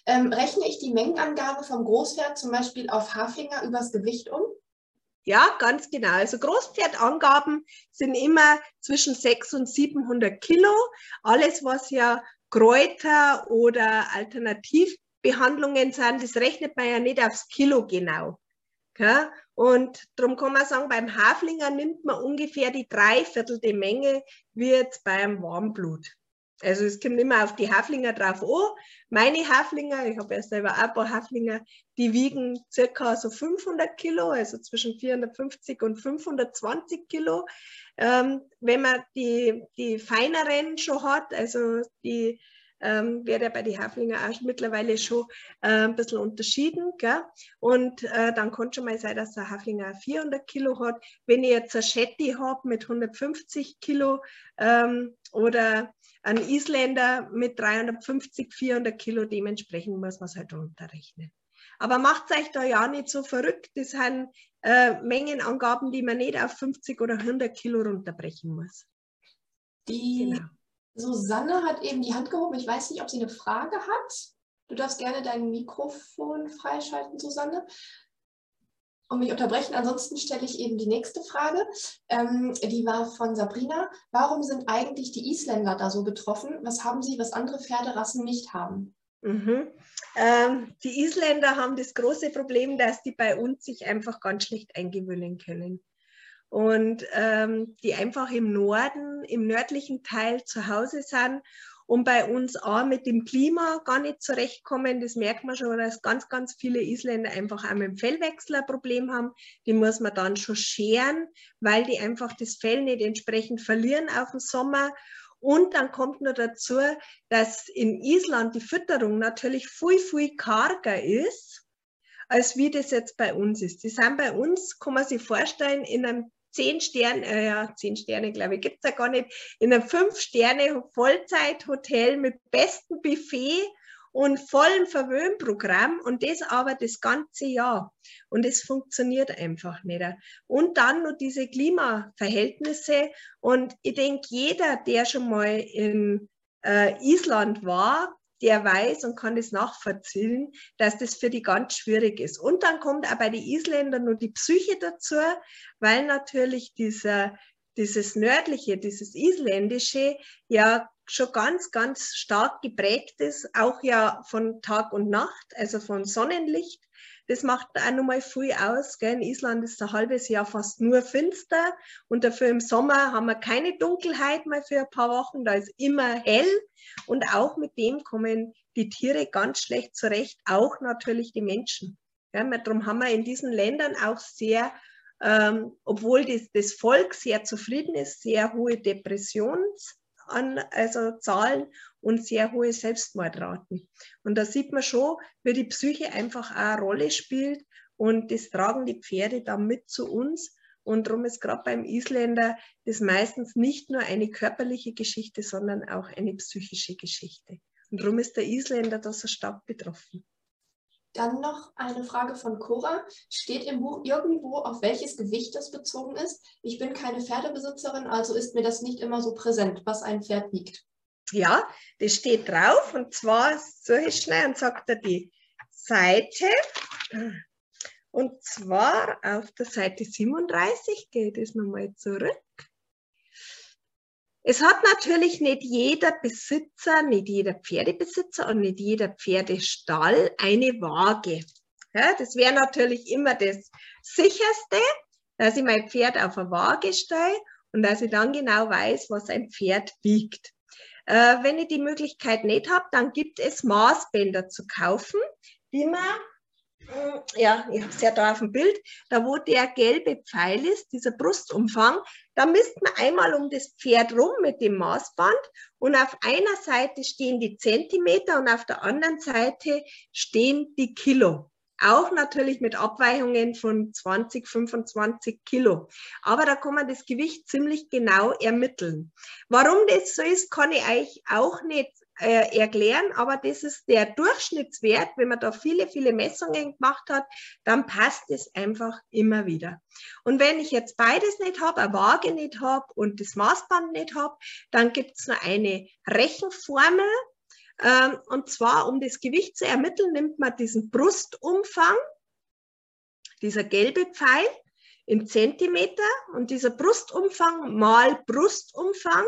Ähm, rechne ich die Mengenangabe vom Großpferd zum Beispiel auf Haarfinger übers Gewicht um? Ja, ganz genau. Also Großpferdangaben sind immer zwischen 600 und 700 Kilo. Alles, was ja Kräuter oder Alternativbehandlungen sind, das rechnet man ja nicht aufs Kilo genau. Gell? Und darum kann man sagen, beim Haflinger nimmt man ungefähr die dreiviertelte Menge wie jetzt beim Warmblut. Also es kommt immer auf die Haflinger drauf an. Meine Haflinger, ich habe ja selber auch ein paar Haflinger, die wiegen circa so 500 Kilo, also zwischen 450 und 520 Kilo. Ähm, wenn man die, die feineren schon hat, also die ähm, wird ja bei den Haflinger auch mittlerweile schon äh, ein bisschen unterschieden. Gell? Und äh, dann kann schon mal sein, dass der Haflinger 400 Kilo hat. Wenn ich jetzt ein Shetty habe mit 150 Kilo ähm, oder ein Isländer mit 350, 400 Kilo, dementsprechend muss man es halt runterrechnen. Aber macht euch da ja nicht so verrückt. Das sind äh, Mengenangaben, die man nicht auf 50 oder 100 Kilo runterbrechen muss. Die genau. Susanne hat eben die Hand gehoben. Ich weiß nicht, ob sie eine Frage hat. Du darfst gerne dein Mikrofon freischalten, Susanne und mich unterbrechen. Ansonsten stelle ich eben die nächste Frage. Ähm, die war von Sabrina. Warum sind eigentlich die Isländer da so betroffen? Was haben sie, was andere Pferderassen nicht haben? Mhm. Ähm, die Isländer haben das große Problem, dass die bei uns sich einfach ganz schlecht eingewöhnen können. Und ähm, die einfach im Norden, im nördlichen Teil zu Hause sind und bei uns auch mit dem Klima gar nicht zurechtkommen. Das merkt man schon, dass ganz, ganz viele Isländer einfach auch mit dem Fellwechsel ein Problem haben. Die muss man dann schon scheren, weil die einfach das Fell nicht entsprechend verlieren auf den Sommer. Und dann kommt noch dazu, dass in Island die Fütterung natürlich viel, viel karger ist, als wie das jetzt bei uns ist. Die sind bei uns, kann man sich vorstellen, in einem zehn Sterne, äh, ja, zehn Sterne, glaube ich, gibt es ja gar nicht, in einem Fünf-Sterne-Vollzeithotel mit bestem Buffet und vollem Verwöhnprogramm und das aber das ganze Jahr. Und es funktioniert einfach nicht. Und dann noch diese Klimaverhältnisse. Und ich denke, jeder, der schon mal in äh, Island war, der weiß und kann das nachvollziehen, dass das für die ganz schwierig ist. Und dann kommt auch bei den Isländern nur die Psyche dazu, weil natürlich dieser, dieses nördliche, dieses isländische ja schon ganz, ganz stark geprägt ist, auch ja von Tag und Nacht, also von Sonnenlicht. Das macht auch nochmal viel aus. Gell? In Island ist ein halbes Jahr fast nur finster und dafür im Sommer haben wir keine Dunkelheit mal für ein paar Wochen. Da ist immer hell und auch mit dem kommen die Tiere ganz schlecht zurecht, auch natürlich die Menschen. Ja, darum haben wir in diesen Ländern auch sehr, ähm, obwohl das, das Volk sehr zufrieden ist, sehr hohe Depressions- an, also Zahlen und sehr hohe Selbstmordraten. Und da sieht man schon, wie die Psyche einfach auch eine Rolle spielt und das tragen die Pferde dann mit zu uns. Und darum ist gerade beim Isländer das meistens nicht nur eine körperliche Geschichte, sondern auch eine psychische Geschichte. Und darum ist der Isländer da so stark betroffen. Dann noch eine Frage von Cora. Steht im Buch irgendwo, auf welches Gewicht das bezogen ist? Ich bin keine Pferdebesitzerin, also ist mir das nicht immer so präsent, was ein Pferd wiegt. Ja, das steht drauf und zwar so schnell und sagt er die Seite. Und zwar auf der Seite 37 geht es nochmal zurück. Es hat natürlich nicht jeder Besitzer, nicht jeder Pferdebesitzer und nicht jeder Pferdestall eine Waage. Ja, das wäre natürlich immer das sicherste, dass ich mein Pferd auf eine Waage stelle und dass ich dann genau weiß, was ein Pferd wiegt. Äh, wenn ich die Möglichkeit nicht habe, dann gibt es Maßbänder zu kaufen, die man ja, ich habe es ja da auf dem Bild, da wo der gelbe Pfeil ist, dieser Brustumfang, da misst man einmal um das Pferd rum mit dem Maßband und auf einer Seite stehen die Zentimeter und auf der anderen Seite stehen die Kilo. Auch natürlich mit Abweichungen von 20, 25 Kilo. Aber da kann man das Gewicht ziemlich genau ermitteln. Warum das so ist, kann ich euch auch nicht äh, erklären, aber das ist der Durchschnittswert. Wenn man da viele, viele Messungen gemacht hat, dann passt es einfach immer wieder. Und wenn ich jetzt beides nicht habe, eine Waage nicht habe und das Maßband nicht habe, dann gibt es noch eine Rechenformel. Ähm, und zwar, um das Gewicht zu ermitteln, nimmt man diesen Brustumfang, dieser gelbe Pfeil, in Zentimeter und dieser Brustumfang mal Brustumfang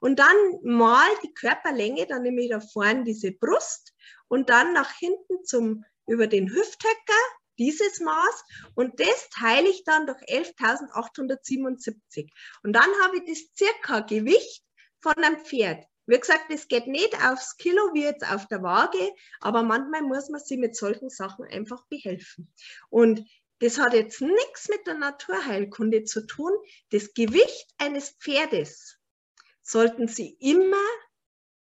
und dann mal die Körperlänge, dann nehme ich da vorne diese Brust und dann nach hinten zum, über den Hüfthöcker dieses Maß und das teile ich dann durch 11.877. Und dann habe ich das circa Gewicht von einem Pferd. Wie gesagt, das geht nicht aufs Kilo wie jetzt auf der Waage, aber manchmal muss man sich mit solchen Sachen einfach behelfen. Und das hat jetzt nichts mit der Naturheilkunde zu tun. Das Gewicht eines Pferdes sollten Sie immer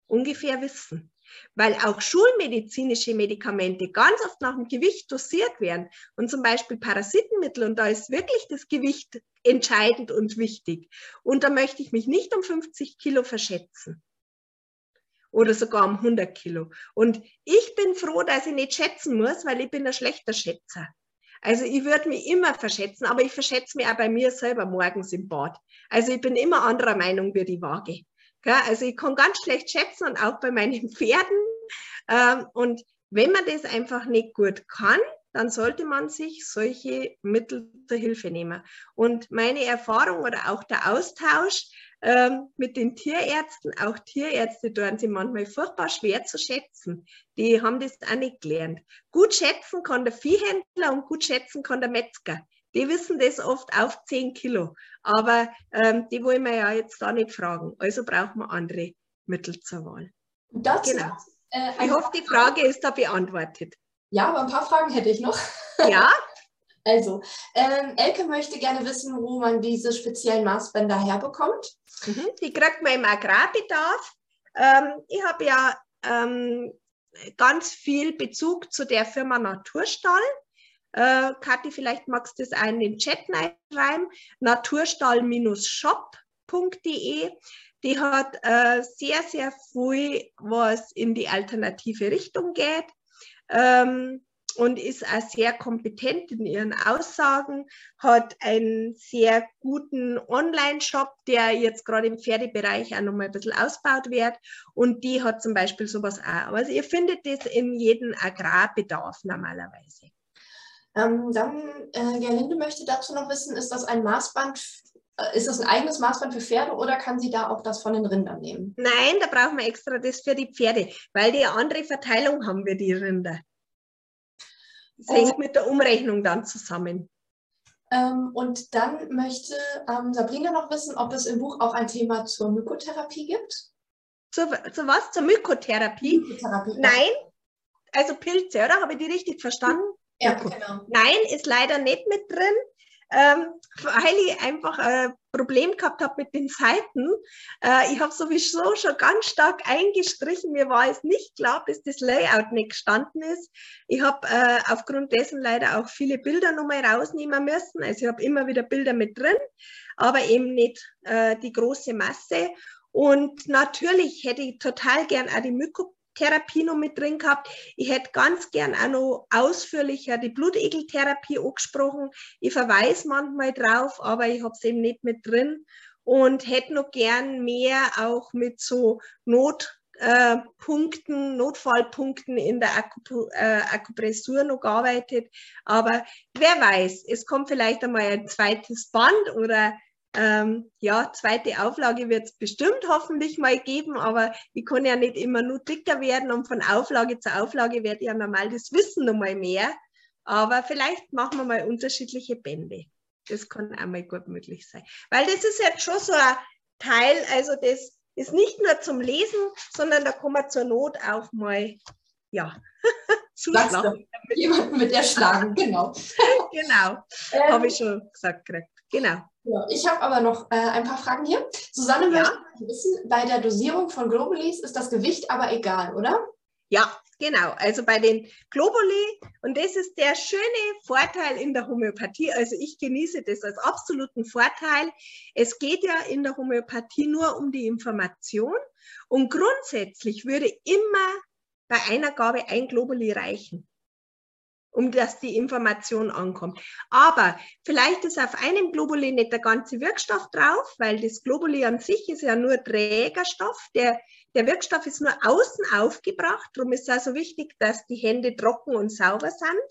ungefähr wissen weil auch schulmedizinische Medikamente ganz oft nach dem Gewicht dosiert werden und zum Beispiel Parasitenmittel und da ist wirklich das Gewicht entscheidend und wichtig. Und da möchte ich mich nicht um 50 Kilo verschätzen oder sogar um 100 Kilo. Und ich bin froh, dass ich nicht schätzen muss, weil ich bin ein schlechter Schätzer. Also ich würde mich immer verschätzen, aber ich verschätze mich auch bei mir selber morgens im Bad. Also ich bin immer anderer Meinung wie die Waage. Also ich kann ganz schlecht schätzen und auch bei meinen *laughs* Pferden. Ähm, und wenn man das einfach nicht gut kann, dann sollte man sich solche Mittel zur Hilfe nehmen. Und meine Erfahrung oder auch der Austausch ähm, mit den Tierärzten, auch Tierärzte tun sie manchmal furchtbar schwer zu schätzen. Die haben das auch nicht gelernt. Gut schätzen kann der Viehhändler und gut schätzen kann der Metzger die wissen das oft auf 10 Kilo. Aber ähm, die wollen wir ja jetzt da nicht fragen. Also brauchen wir andere Mittel zur Wahl. Dazu, genau. Äh, ich hoffe, die Frage ist da beantwortet. Ja, aber ein paar Fragen hätte ich noch. Ja. *laughs* Also, ähm, Elke möchte gerne wissen, wo man diese speziellen Maßbänder herbekommt. Mhm, die kriegt man im Agrarbedarf. Ähm, ich habe ja ähm, ganz viel Bezug zu der Firma Naturstall. Äh, Kathi, vielleicht magst du das auch in den Chat schreiben. Naturstall-shop.de. Die hat äh, sehr, sehr viel, was in die alternative Richtung geht. Ähm, und ist auch sehr kompetent in ihren Aussagen, hat einen sehr guten Online-Shop, der jetzt gerade im Pferdebereich auch nochmal ein bisschen ausgebaut wird. Und die hat zum Beispiel sowas auch. Also ihr findet das in jedem Agrarbedarf normalerweise. Ähm, dann, äh, Gerlinde möchte dazu noch wissen, ist das ein Maßband, äh, ist das ein eigenes Maßband für Pferde oder kann sie da auch das von den Rindern nehmen? Nein, da brauchen wir extra das für die Pferde, weil die andere Verteilung haben wir, die Rinder. Das hängt mit der Umrechnung dann zusammen. Ähm, und dann möchte ähm, Sabrina noch wissen, ob es im Buch auch ein Thema zur Mykotherapie gibt. Zu, zu was? Zur Mykotherapie? Mykotherapie Nein, also Pilze, oder? Habe ich die richtig verstanden? Ja, genau. Nein, ist leider nicht mit drin, ähm, weil ich einfach ein Problem gehabt habe mit den Seiten. Äh, ich habe sowieso schon ganz stark eingestrichen. Mir war es nicht klar, bis das Layout nicht gestanden ist. Ich habe äh, aufgrund dessen leider auch viele Bilder nochmal rausnehmen müssen. Also ich habe immer wieder Bilder mit drin, aber eben nicht äh, die große Masse. Und natürlich hätte ich total gern auch die Myko Therapie noch mit drin gehabt. Ich hätte ganz gern auch noch ausführlicher die Blutegeltherapie angesprochen. Ich verweise manchmal drauf, aber ich habe es eben nicht mit drin und hätte noch gern mehr auch mit so Notpunkten, äh, Notfallpunkten in der äh, Akupressur noch gearbeitet. Aber wer weiß, es kommt vielleicht einmal ein zweites Band oder ähm, ja, zweite Auflage wird es bestimmt hoffentlich mal geben, aber ich kann ja nicht immer nur dicker werden und von Auflage zu Auflage wird ja normal das Wissen noch mal mehr. Aber vielleicht machen wir mal unterschiedliche Bände. Das kann auch mal gut möglich sein. Weil das ist jetzt schon so ein Teil, also das ist nicht nur zum Lesen, sondern da kann man zur Not auch mal, ja, *laughs* zuschlagen. Jemanden mit erschlagen, genau. *laughs* genau, ähm, habe ich schon gesagt gekriegt. Genau. Ja, ich habe aber noch äh, ein paar Fragen hier. Susanne ja. möchte wissen, bei der Dosierung von Globulis ist das Gewicht aber egal, oder? Ja, genau. Also bei den Globuli, und das ist der schöne Vorteil in der Homöopathie, also ich genieße das als absoluten Vorteil. Es geht ja in der Homöopathie nur um die Information und grundsätzlich würde immer bei einer Gabe ein Globuli reichen um dass die Information ankommt. Aber vielleicht ist auf einem Globuli nicht der ganze Wirkstoff drauf, weil das Globuli an sich ist ja nur Trägerstoff. Der, der Wirkstoff ist nur außen aufgebracht. Darum ist es also wichtig, dass die Hände trocken und sauber sind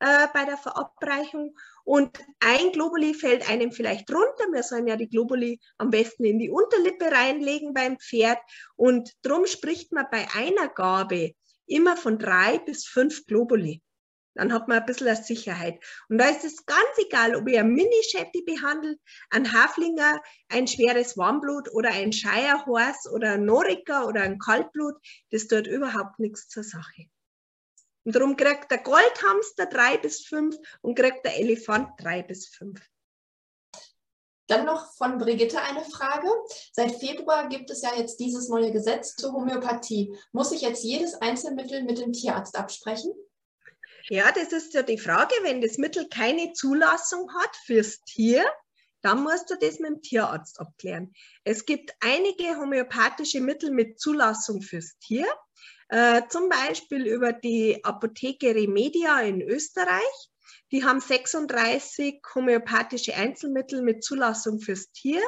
äh, bei der Verabreichung. Und ein Globuli fällt einem vielleicht runter. Wir sollen ja die Globuli am besten in die Unterlippe reinlegen beim Pferd. Und darum spricht man bei einer Gabe immer von drei bis fünf Globuli. Dann hat man ein bisschen eine Sicherheit. Und da ist es ganz egal, ob ihr ein Mini-Shetty behandelt, ein Haflinger, ein schweres Warmblut oder ein Shire-Horse oder ein Norika oder ein Kaltblut. Das tut überhaupt nichts zur Sache. Und darum kriegt der Goldhamster drei bis fünf und kriegt der Elefant drei bis fünf. Dann noch von Brigitte eine Frage. Seit Februar gibt es ja jetzt dieses neue Gesetz zur Homöopathie. Muss ich jetzt jedes Einzelmittel mit dem Tierarzt absprechen? Ja, das ist ja die Frage. Wenn das Mittel keine Zulassung hat fürs Tier, dann musst du das mit dem Tierarzt abklären. Es gibt einige homöopathische Mittel mit Zulassung fürs Tier. Äh, zum Beispiel über die Apotheke Remedia in Österreich. Die haben 36 homöopathische Einzelmittel mit Zulassung fürs Tier,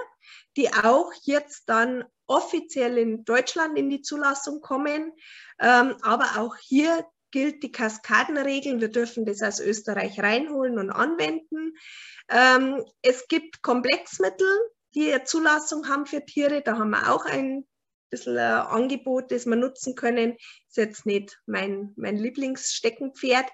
die auch jetzt dann offiziell in Deutschland in die Zulassung kommen. Ähm, aber auch hier gilt die Kaskadenregel. Wir dürfen das aus Österreich reinholen und anwenden. Ähm, es gibt Komplexmittel, die eine Zulassung haben für Tiere. Da haben wir auch ein bisschen ein Angebot, das wir nutzen können. Ist jetzt nicht mein, mein Lieblingssteckenpferd.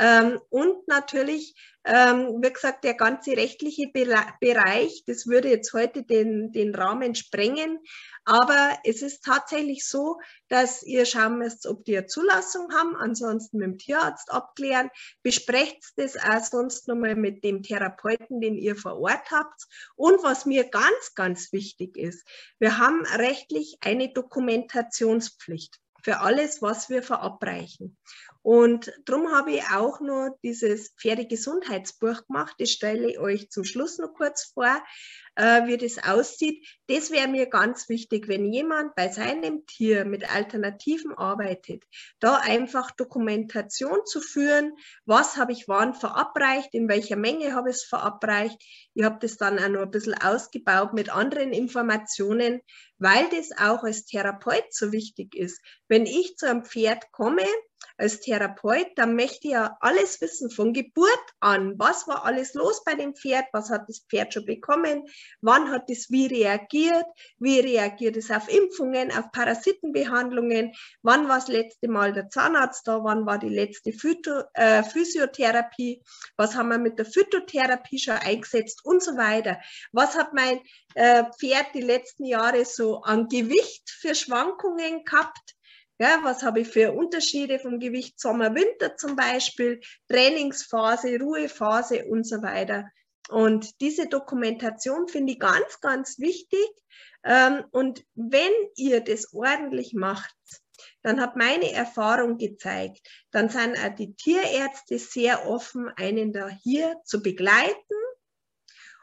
Ähm, und natürlich, ähm, wie gesagt, der ganze rechtliche Bereich, das würde jetzt heute den, den Rahmen sprengen. Aber es ist tatsächlich so, dass ihr schauen müsst, ob die eine Zulassung haben, ansonsten mit dem Tierarzt abklären. Besprecht das auch sonst nochmal mit dem Therapeuten, den ihr vor Ort habt. Und was mir ganz, ganz wichtig ist, wir haben rechtlich eine Dokumentationspflicht für alles, was wir verabreichen. Und darum habe ich auch nur dieses Pferdegesundheitsbuch gemacht. Das stelle ich euch zum Schluss noch kurz vor, äh, wie das aussieht. Das wäre mir ganz wichtig, wenn jemand bei seinem Tier mit Alternativen arbeitet, da einfach Dokumentation zu führen, was habe ich wann verabreicht, in welcher Menge habe ich es verabreicht. Ich habe das dann auch noch ein bisschen ausgebaut mit anderen Informationen, weil das auch als Therapeut so wichtig ist. Wenn ich zu einem Pferd komme, als Therapeut, dann möchte ich ja alles wissen von Geburt an. Was war alles los bei dem Pferd? Was hat das Pferd schon bekommen? Wann hat es wie reagiert? Wie reagiert es auf Impfungen, auf Parasitenbehandlungen? Wann war das letzte Mal der Zahnarzt da? Wann war die letzte Phyto, äh, Physiotherapie? Was haben wir mit der Phytotherapie schon eingesetzt und so weiter? Was hat mein äh, Pferd die letzten Jahre so an Gewicht für Schwankungen gehabt? Ja, was habe ich für Unterschiede vom Gewicht Sommer, Winter zum Beispiel, Trainingsphase, Ruhephase und so weiter. Und diese Dokumentation finde ich ganz, ganz wichtig. Ähm, und wenn ihr das ordentlich macht, dann hat meine Erfahrung gezeigt, dann sind auch die Tierärzte sehr offen, einen da hier zu begleiten.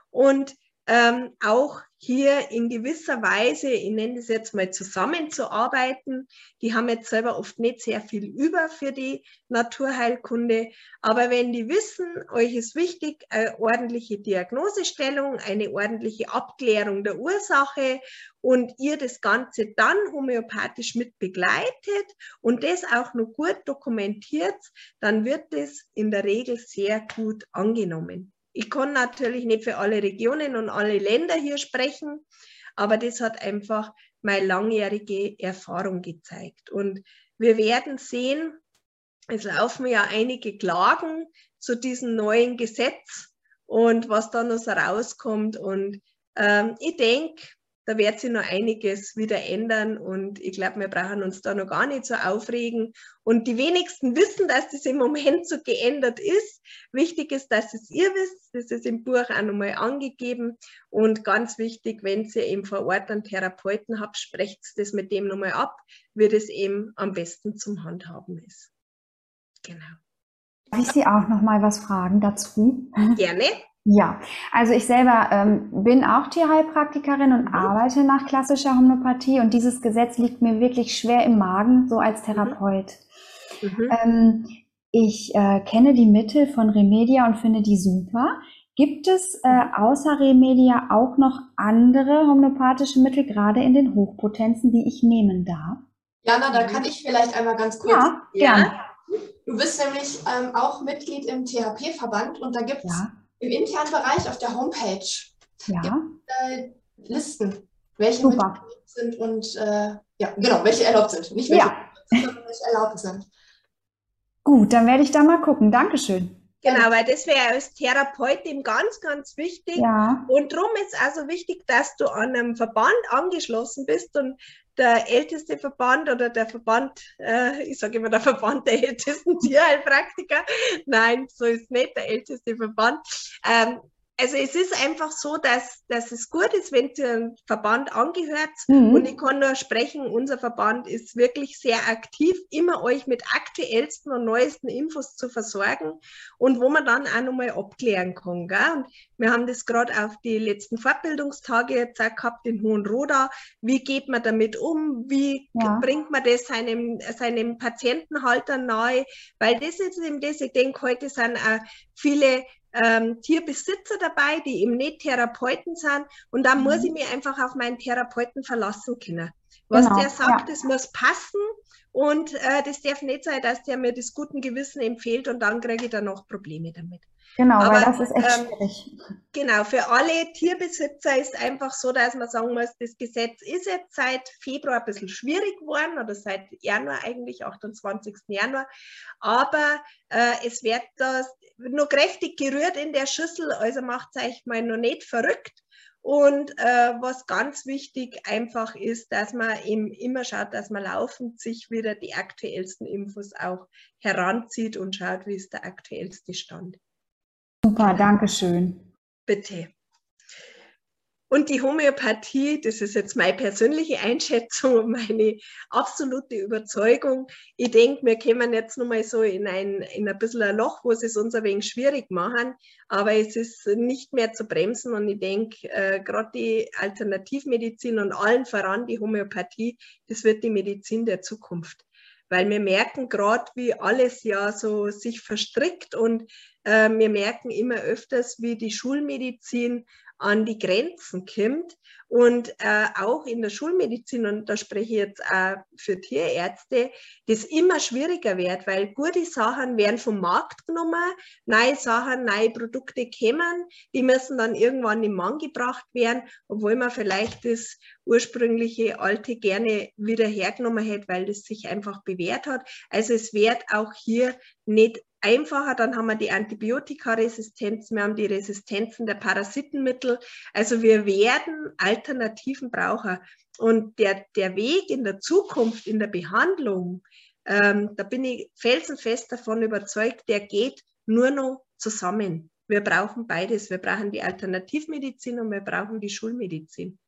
Und ähm, auch hier in gewisser Weise, ich nenne das jetzt mal zusammenzuarbeiten. Die haben jetzt selber oft nicht sehr viel über für die Naturheilkunde. Aber wenn die wissen, euch ist wichtig, eine ordentliche Diagnosestellung, eine ordentliche Abklärung der Ursache und ihr das Ganze dann homöopathisch mit begleitet und das auch noch gut dokumentiert, dann wird das in der Regel sehr gut angenommen. Ich kann natürlich nicht für alle Regionen und alle Länder hier sprechen, aber das hat einfach meine langjährige Erfahrung gezeigt. Und wir werden sehen, es laufen ja einige Klagen zu diesem neuen Gesetz und was da noch so rauskommt. Und ähm, ich denke, da wird sich noch einiges wieder ändern und ich glaube, wir brauchen uns da noch gar nicht so aufregen. Und die wenigsten wissen, dass das im Moment so geändert ist. Wichtig ist, dass es ihr wisst. Das ist im Buch auch nochmal angegeben. Und ganz wichtig, wenn ihr eben vor Ort einen Therapeuten habt, sprecht das mit dem nochmal ab, wie das eben am besten zum Handhaben ist. Genau. Darf ich Sie auch noch mal was fragen dazu? Gerne. Ja, also ich selber ähm, bin auch Tierheilpraktikerin und mhm. arbeite nach klassischer Homöopathie und dieses Gesetz liegt mir wirklich schwer im Magen, so als mhm. Therapeut. Mhm. Ähm, ich äh, kenne die Mittel von Remedia und finde die super. Gibt es äh, außer Remedia auch noch andere homöopathische Mittel, gerade in den Hochpotenzen, die ich nehmen darf? Jana, da kann ich vielleicht einmal ganz kurz. Ja, gerne. Du bist nämlich ähm, auch Mitglied im THP-Verband und da gibt es ja im internen Bereich auf der Homepage ja. gibt, äh, Listen, welche Super. sind und äh, ja, genau, welche erlaubt sind. Nicht welche, ja. welche erlaubt sind. Gut, dann werde ich da mal gucken. Dankeschön. Genau, weil das wäre als Therapeut eben ganz, ganz wichtig. Ja. Und darum ist es also wichtig, dass du an einem Verband angeschlossen bist und der älteste Verband oder der Verband, äh, ich sage immer der Verband der ältesten *laughs* Tierheilpraktiker, nein, so ist nicht der älteste Verband, ähm, also es ist einfach so, dass, dass es gut ist, wenn ihr einem Verband angehört. Mhm. Und ich kann nur sprechen, unser Verband ist wirklich sehr aktiv, immer euch mit aktuellsten und neuesten Infos zu versorgen und wo man dann auch nochmal abklären kann. Gell? Und wir haben das gerade auf die letzten Fortbildungstage jetzt auch gehabt in Hohenroda. Wie geht man damit um? Wie ja. bringt man das seinem, seinem Patientenhalter nahe? Weil das ist eben das, ich denke, heute sind auch viele ähm, Tierbesitzer dabei, die eben nicht Therapeuten sind. Und da mhm. muss ich mich einfach auf meinen Therapeuten verlassen können. Was genau, der sagt, ja. das muss passen. Und äh, das darf nicht sein, dass der mir das guten Gewissen empfiehlt und dann kriege ich dann noch Probleme damit. Genau, Aber, weil das ist echt ähm, schwierig. Genau, für alle Tierbesitzer ist einfach so, dass man sagen muss, das Gesetz ist jetzt seit Februar ein bisschen schwierig geworden oder seit Januar eigentlich, 28. Januar. Aber äh, es wird das nur kräftig gerührt in der Schüssel, also macht es euch mal noch nicht verrückt. Und äh, was ganz wichtig einfach ist, dass man eben immer schaut, dass man laufend sich wieder die aktuellsten Infos auch heranzieht und schaut, wie ist der aktuellste Stand. Super, danke schön. Bitte. Und die Homöopathie, das ist jetzt meine persönliche Einschätzung und meine absolute Überzeugung. Ich denke, wir kommen jetzt nochmal so in ein, in ein bisschen ein Loch, wo sie es uns ein wenig schwierig machen, aber es ist nicht mehr zu bremsen und ich denke, äh, gerade die Alternativmedizin und allen voran die Homöopathie, das wird die Medizin der Zukunft. Weil wir merken gerade, wie alles ja so sich verstrickt und äh, wir merken immer öfters, wie die Schulmedizin an die Grenzen kommt und äh, auch in der Schulmedizin, und da spreche ich jetzt auch für Tierärzte, das immer schwieriger wird, weil gute Sachen werden vom Markt genommen, neue Sachen, neue Produkte kommen, die müssen dann irgendwann im Mann gebracht werden, obwohl man vielleicht das ursprüngliche alte gerne wieder hergenommen hätte, weil das sich einfach bewährt hat. Also es wird auch hier nicht einfacher. Dann haben wir die Antibiotikaresistenz, wir haben die Resistenzen der Parasitenmittel. Also wir werden Alternativen brauchen. Und der, der Weg in der Zukunft, in der Behandlung, ähm, da bin ich felsenfest davon überzeugt, der geht nur noch zusammen. Wir brauchen beides. Wir brauchen die Alternativmedizin und wir brauchen die Schulmedizin.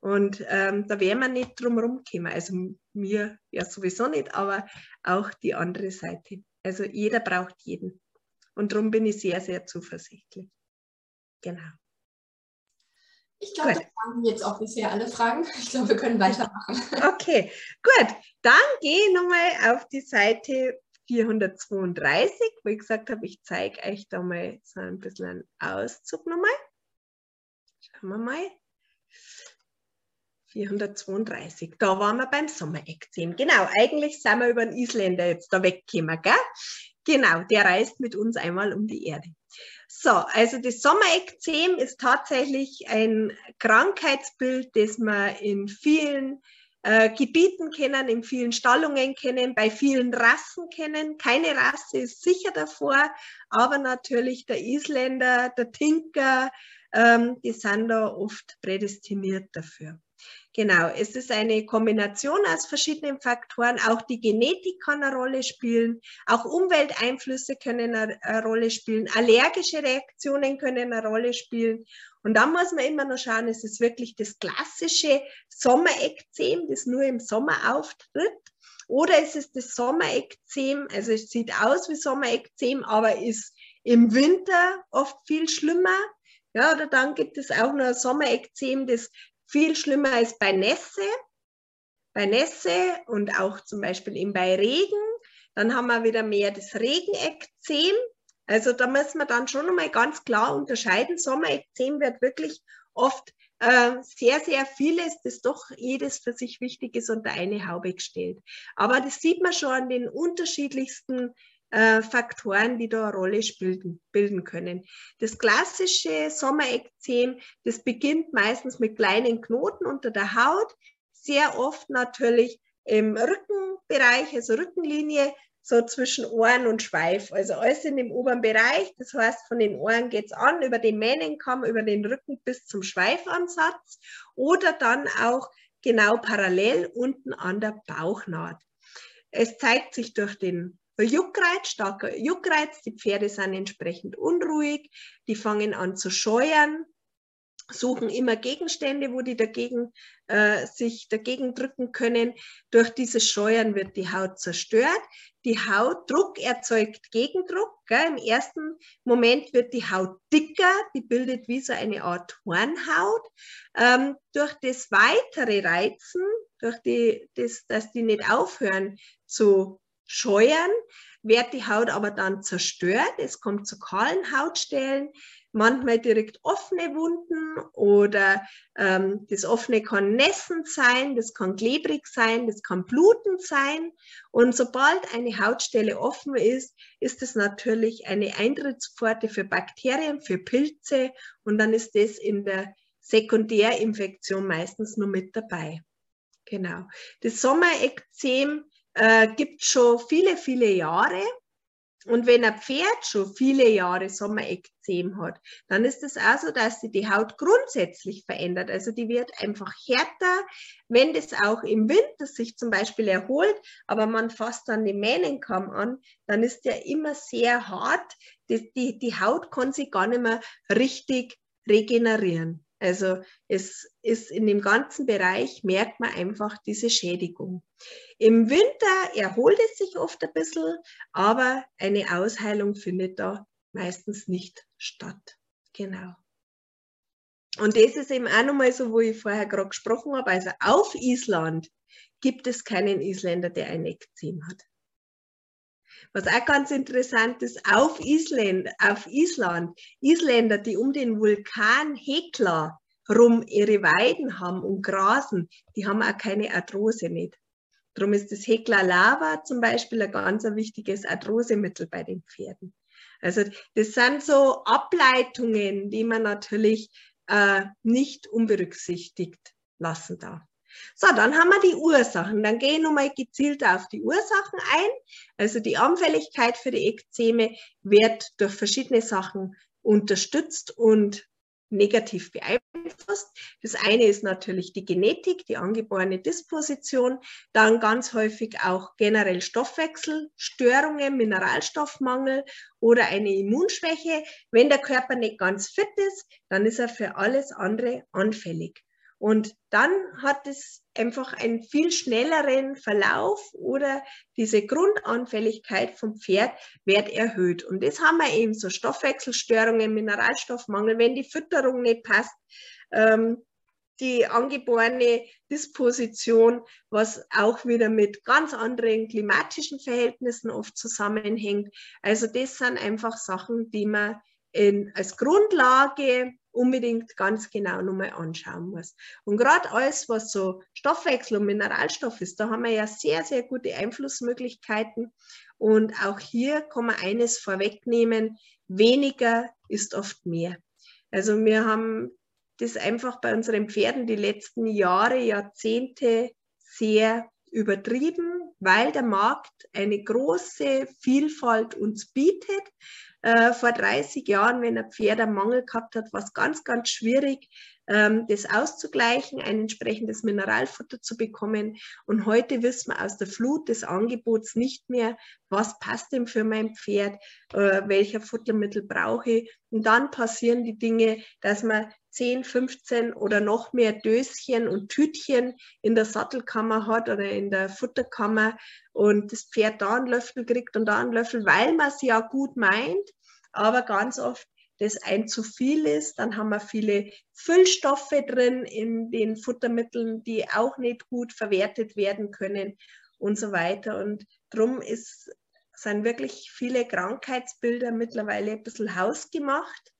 Und ähm, da werden wir nicht drum herum kommen. Also mir ja sowieso nicht, aber auch die andere Seite. Also jeder braucht jeden. Und darum bin ich sehr, sehr zuversichtlich. Genau. Ich glaube, das waren jetzt auch bisher alle Fragen. Ich glaube, wir können weitermachen. *laughs* Okay, gut. Dann gehe ich nochmal auf die Seite 432, wo ich gesagt habe, ich zeige euch da mal so ein bisschen einen Auszug nochmal. Schauen wir mal. 432. Da waren wir beim Sommerekzem. Genau, eigentlich sind wir über den Isländer jetzt da weggekommen, gell? Genau, der reist mit uns einmal um die Erde. So, also das Sommerekzem ist tatsächlich ein Krankheitsbild, das man in vielen äh, Gebieten kennen, in vielen Stallungen kennen, bei vielen Rassen kennen. Keine Rasse ist sicher davor, aber natürlich der Isländer, der Tinker, ähm, die sind da oft prädestiniert dafür. Genau, es ist eine Kombination aus verschiedenen Faktoren. Auch die Genetik kann eine Rolle spielen, auch Umwelteinflüsse können eine, Rolle spielen, allergische Reaktionen können eine Rolle spielen. Und dann muss man immer noch schauen, es ist wirklich das klassische Sommerekzem, das nur im Sommer auftritt. Oder ist es das Sommerekzem, also es sieht aus wie Sommerekzem, aber ist im Winter oft viel schlimmer. Ja, oder dann gibt es auch noch ein Sommerekzem, das viel schlimmer als bei Nässe. Bei Nässe und auch zum Beispiel eben bei Regen. Dann haben wir wieder mehr das Regenekzem. Also da müssen wir dann schon einmal ganz klar unterscheiden. Sommerekzem wird wirklich oft äh, sehr, sehr vieles, das doch jedes für sich wichtig ist, unter eine Haube gestellt. Aber das sieht man schon an den unterschiedlichsten äh, Faktoren, die da eine Rolle spielen, bilden können. Das klassische Sommerekzem, das beginnt meistens mit kleinen Knoten unter der Haut, sehr oft natürlich im Rückenbereich, also Rückenlinie, so zwischen Ohren und Schweif. Also alles in dem oberen Bereich. Das heißt, von den Ohren geht es an, über den Mähnenkamm, über den Rücken bis zum Schweifansatz oder dann auch genau parallel unten an der Bauchnaht. Es zeigt sich durch den Juckreiz, starker Juckreiz. Die Pferde sind entsprechend unruhig. Die fangen an zu scheuern suchen immer Gegenstände, wo die dagegen, äh, sich dagegen drücken können. Durch dieses Scheuern wird die Haut zerstört. Die Hautdruck erzeugt Gegendruck. Gell? Im ersten Moment wird die Haut dicker, die bildet wie so eine Art Hornhaut. Ähm, durch das weitere Reizen, durch die, das, dass die nicht aufhören zu scheuern, wird die Haut aber dann zerstört. Es kommt zu kahlen Hautstellen manchmal direkt offene Wunden oder ähm, das offene kann nässend sein, das kann klebrig sein, das kann blutend sein. Und sobald eine Hautstelle offen ist, ist es natürlich eine Eintrittspforte für Bakterien, für Pilze und dann ist das in der Sekundärinfektion meistens nur mit dabei. Genau. Das Sommerekzem äh, gibt schon viele, viele Jahre. Und wenn ein Pferd schon viele Jahre Sommerekzem hat, dann ist es auch so, dass sich die Haut grundsätzlich verändert. Also die wird einfach härter. Wenn das auch im Winter sich zum Beispiel erholt, aber man fasst dann den Mähnenkamm an, dann ist der immer sehr hart. Die, die, die Haut kann sich gar nicht mehr richtig regenerieren. Also es ist in dem ganzen Bereich, merkt man einfach diese Schädigung. Im Winter erholt es sich oft ein bisschen, aber eine Ausheilung findet da meistens nicht statt. Genau. Und das ist eben auch nochmal so, wo ich vorher gerade gesprochen habe. Also auf Island gibt es keinen Isländer, der ein Ekzem hat. Was auch ganz interessant ist, auf Island, auf Island, Isländer, die um den Vulkan Hekla rum ihre Weiden haben und grasen, die haben auch keine Arthrose nicht. Darum ist das Hekla Lava zum Beispiel ein ganz wichtiges Arthrosemittel bei den Pferden. Also das sind so Ableitungen, die man natürlich äh, nicht unberücksichtigt lassen darf. So, dann haben wir die Ursachen. Dann gehe ich nochmal gezielt auf die Ursachen ein. Also die Anfälligkeit für die Ekzeme wird durch verschiedene Sachen unterstützt und negativ beeinflusst. Das eine ist natürlich die Genetik, die angeborene Disposition, dann ganz häufig auch generell Stoffwechselstörungen, Mineralstoffmangel oder eine Immunschwäche. Wenn der Körper nicht ganz fit ist, dann ist er für alles andere anfällig. Und dann hat es einfach einen viel schnelleren Verlauf oder diese Grundanfälligkeit vom Pferd wird erhöht. Und das haben wir eben so Stoffwechselstörungen, Mineralstoffmangel, wenn die Fütterung nicht passt, ähm, die angeborene Disposition, was auch wieder mit ganz anderen klimatischen Verhältnissen oft zusammenhängt. Also das sind einfach Sachen, die man in, als Grundlage unbedingt ganz genau nochmal anschauen muss. Und gerade alles, was so Stoffwechsel und Mineralstoff ist, da haben wir ja sehr, sehr gute Einflussmöglichkeiten. Und auch hier kann man eines vorwegnehmen, weniger ist oft mehr. Also wir haben das einfach bei unseren Pferden die letzten Jahre, Jahrzehnte sehr übertrieben, weil der Markt eine große Vielfalt uns bietet. Äh, vor 30 Jahren, wenn ein Pferd einen Mangel gehabt hat, war es ganz, ganz schwierig, das auszugleichen, ein entsprechendes Mineralfutter zu bekommen. Und heute wissen wir aus der Flut des Angebots nicht mehr, was passt denn für mein Pferd, äh, welcher Futtermittel brauche ich. Und dann passieren die Dinge, dass man 10, 15 oder noch mehr Döschen und Tütchen in der Sattelkammer hat oder in der Futterkammer und das Pferd da einen Löffel kriegt und da einen Löffel, weil man es ja gut meint, aber ganz oft das ein zu viel ist. Dann haben wir viele Füllstoffe drin in den Futtermitteln, die auch nicht gut verwertet werden können und so weiter. Und darum sind wirklich viele Krankheitsbilder mittlerweile ein bisschen hausgemacht.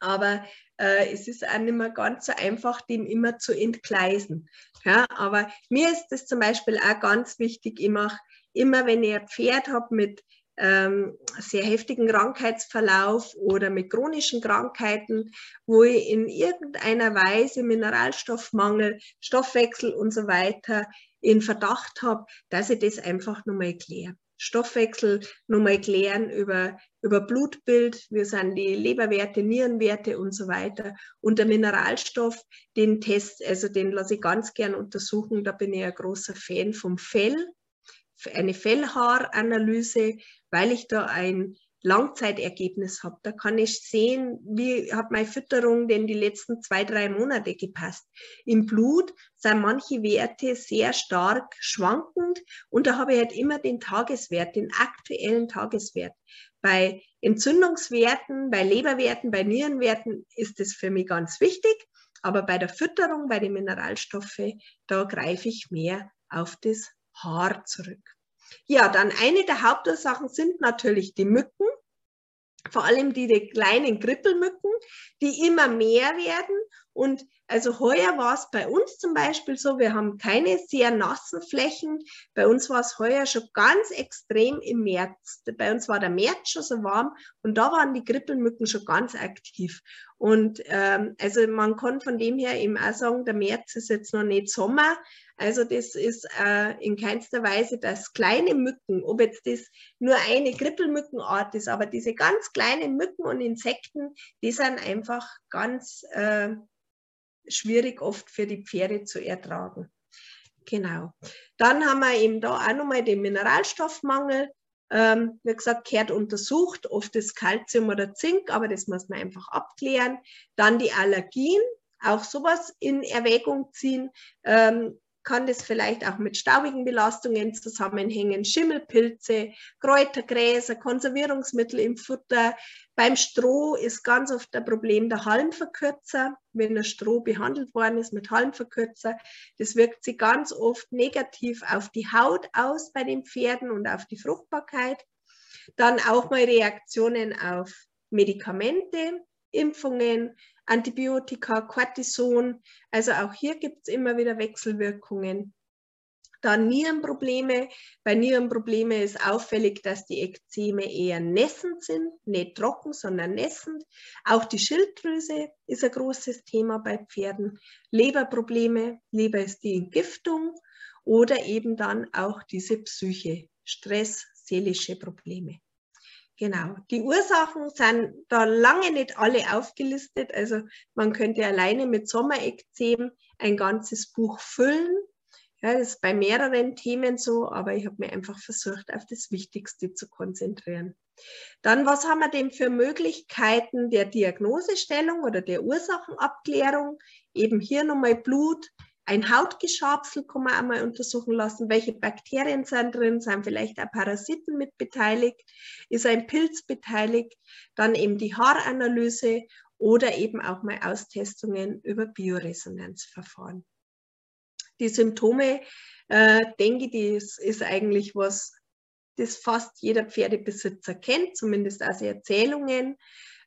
Aber äh, es ist auch nicht mehr ganz so einfach, dem immer zu entgleisen. Ja, aber mir ist das zum Beispiel auch ganz wichtig, ich mache immer, wenn ich ein Pferd habe mit ähm, sehr heftigen Krankheitsverlauf oder mit chronischen Krankheiten, wo ich in irgendeiner Weise Mineralstoffmangel, Stoffwechsel und so weiter in Verdacht habe, dass ich das einfach nochmal kläre. Stoffwechsel nochmal klären über, über Blutbild, wie sind die Leberwerte, Nierenwerte und so weiter. Und der Mineralstoff, den Test, also den lasse ich ganz gern untersuchen. Da bin ich ein großer Fan vom Fell, eine Fellhaaranalyse, weil ich da ein Langzeitergebnis habe. Da kann ich sehen, wie hat meine Fütterung denn die letzten zwei, drei Monate gepasst. Im Blut sind manche Werte sehr stark schwankend und da habe ich halt immer den Tageswert, den aktuellen Tageswert. Bei Entzündungswerten, bei Leberwerten, bei Nierenwerten ist das für mich ganz wichtig, aber bei der Fütterung, bei den Mineralstoffen, da greife ich mehr auf das Haar zurück. Ja, dann eine der Hauptursachen sind natürlich die Mücken, vor allem die, die kleinen Krippelmücken, die immer mehr werden. Und also heuer war es bei uns zum Beispiel so, wir haben keine sehr nassen Flächen. Bei uns war es heuer schon ganz extrem im März. Bei uns war der März schon so warm und da waren die Krippelmücken schon ganz aktiv. Und ähm, also man kann von dem her eben auch sagen, der März ist jetzt noch nicht Sommer, also das ist äh, in keinster Weise, dass kleine Mücken, ob jetzt das nur eine Krippelmückenart ist, aber diese ganz kleinen Mücken und Insekten, die sind einfach ganz äh, schwierig oft für die Pferde zu ertragen. Genau. Dann haben wir eben da auch nochmal den Mineralstoffmangel. Ähm, wie gesagt, gehört untersucht, oft das Kalzium oder Zink, aber das muss man einfach abklären. Dann die Allergien, auch sowas in Erwägung ziehen. Ähm, kann das vielleicht auch mit staubigen Belastungen zusammenhängen, Schimmelpilze, Kräutergräser, Konservierungsmittel im Futter. Beim Stroh ist ganz oft ein Problem der Halmverkürzer. Wenn der Stroh behandelt worden ist mit Halmverkürzer, das wirkt sich ganz oft negativ auf die Haut aus bei den Pferden und auf die Fruchtbarkeit. Dann auch mal Reaktionen auf Medikamente, Impfungen, Antibiotika, Cortison. Also auch hier gibt es immer wieder Wechselwirkungen. Dann Nierenprobleme. Bei Nierenprobleme ist auffällig, dass die Ekzeme eher nässend sind, nicht trocken, sondern nässend. Auch die Schilddrüse ist ein großes Thema bei Pferden. Leberprobleme, Leber ist die Entgiftung oder eben dann auch diese Psyche, Stress, seelische Probleme. Genau. Die Ursachen sind da lange nicht alle aufgelistet. Also man könnte alleine mit Sommerekzem ein ganzes Buch füllen. Ja, das ist bei mehreren Themen so, aber ich habe mir einfach versucht, auf das Wichtigste zu konzentrieren. Dann, was haben wir denn für Möglichkeiten der Diagnosestellung oder der Ursachenabklärung? Eben hier nochmal Blut, ein Hautgeschabsel kann man einmal untersuchen lassen, welche Bakterien sind drin, sind vielleicht auch Parasiten mit beteiligt, ist ein Pilz beteiligt, dann eben die Haaranalyse oder eben auch mal Austestungen über Bioresonanzverfahren. Die Symptome, äh, denke ich, das ist eigentlich was, das fast jeder Pferdebesitzer kennt, zumindest aus Erzählungen.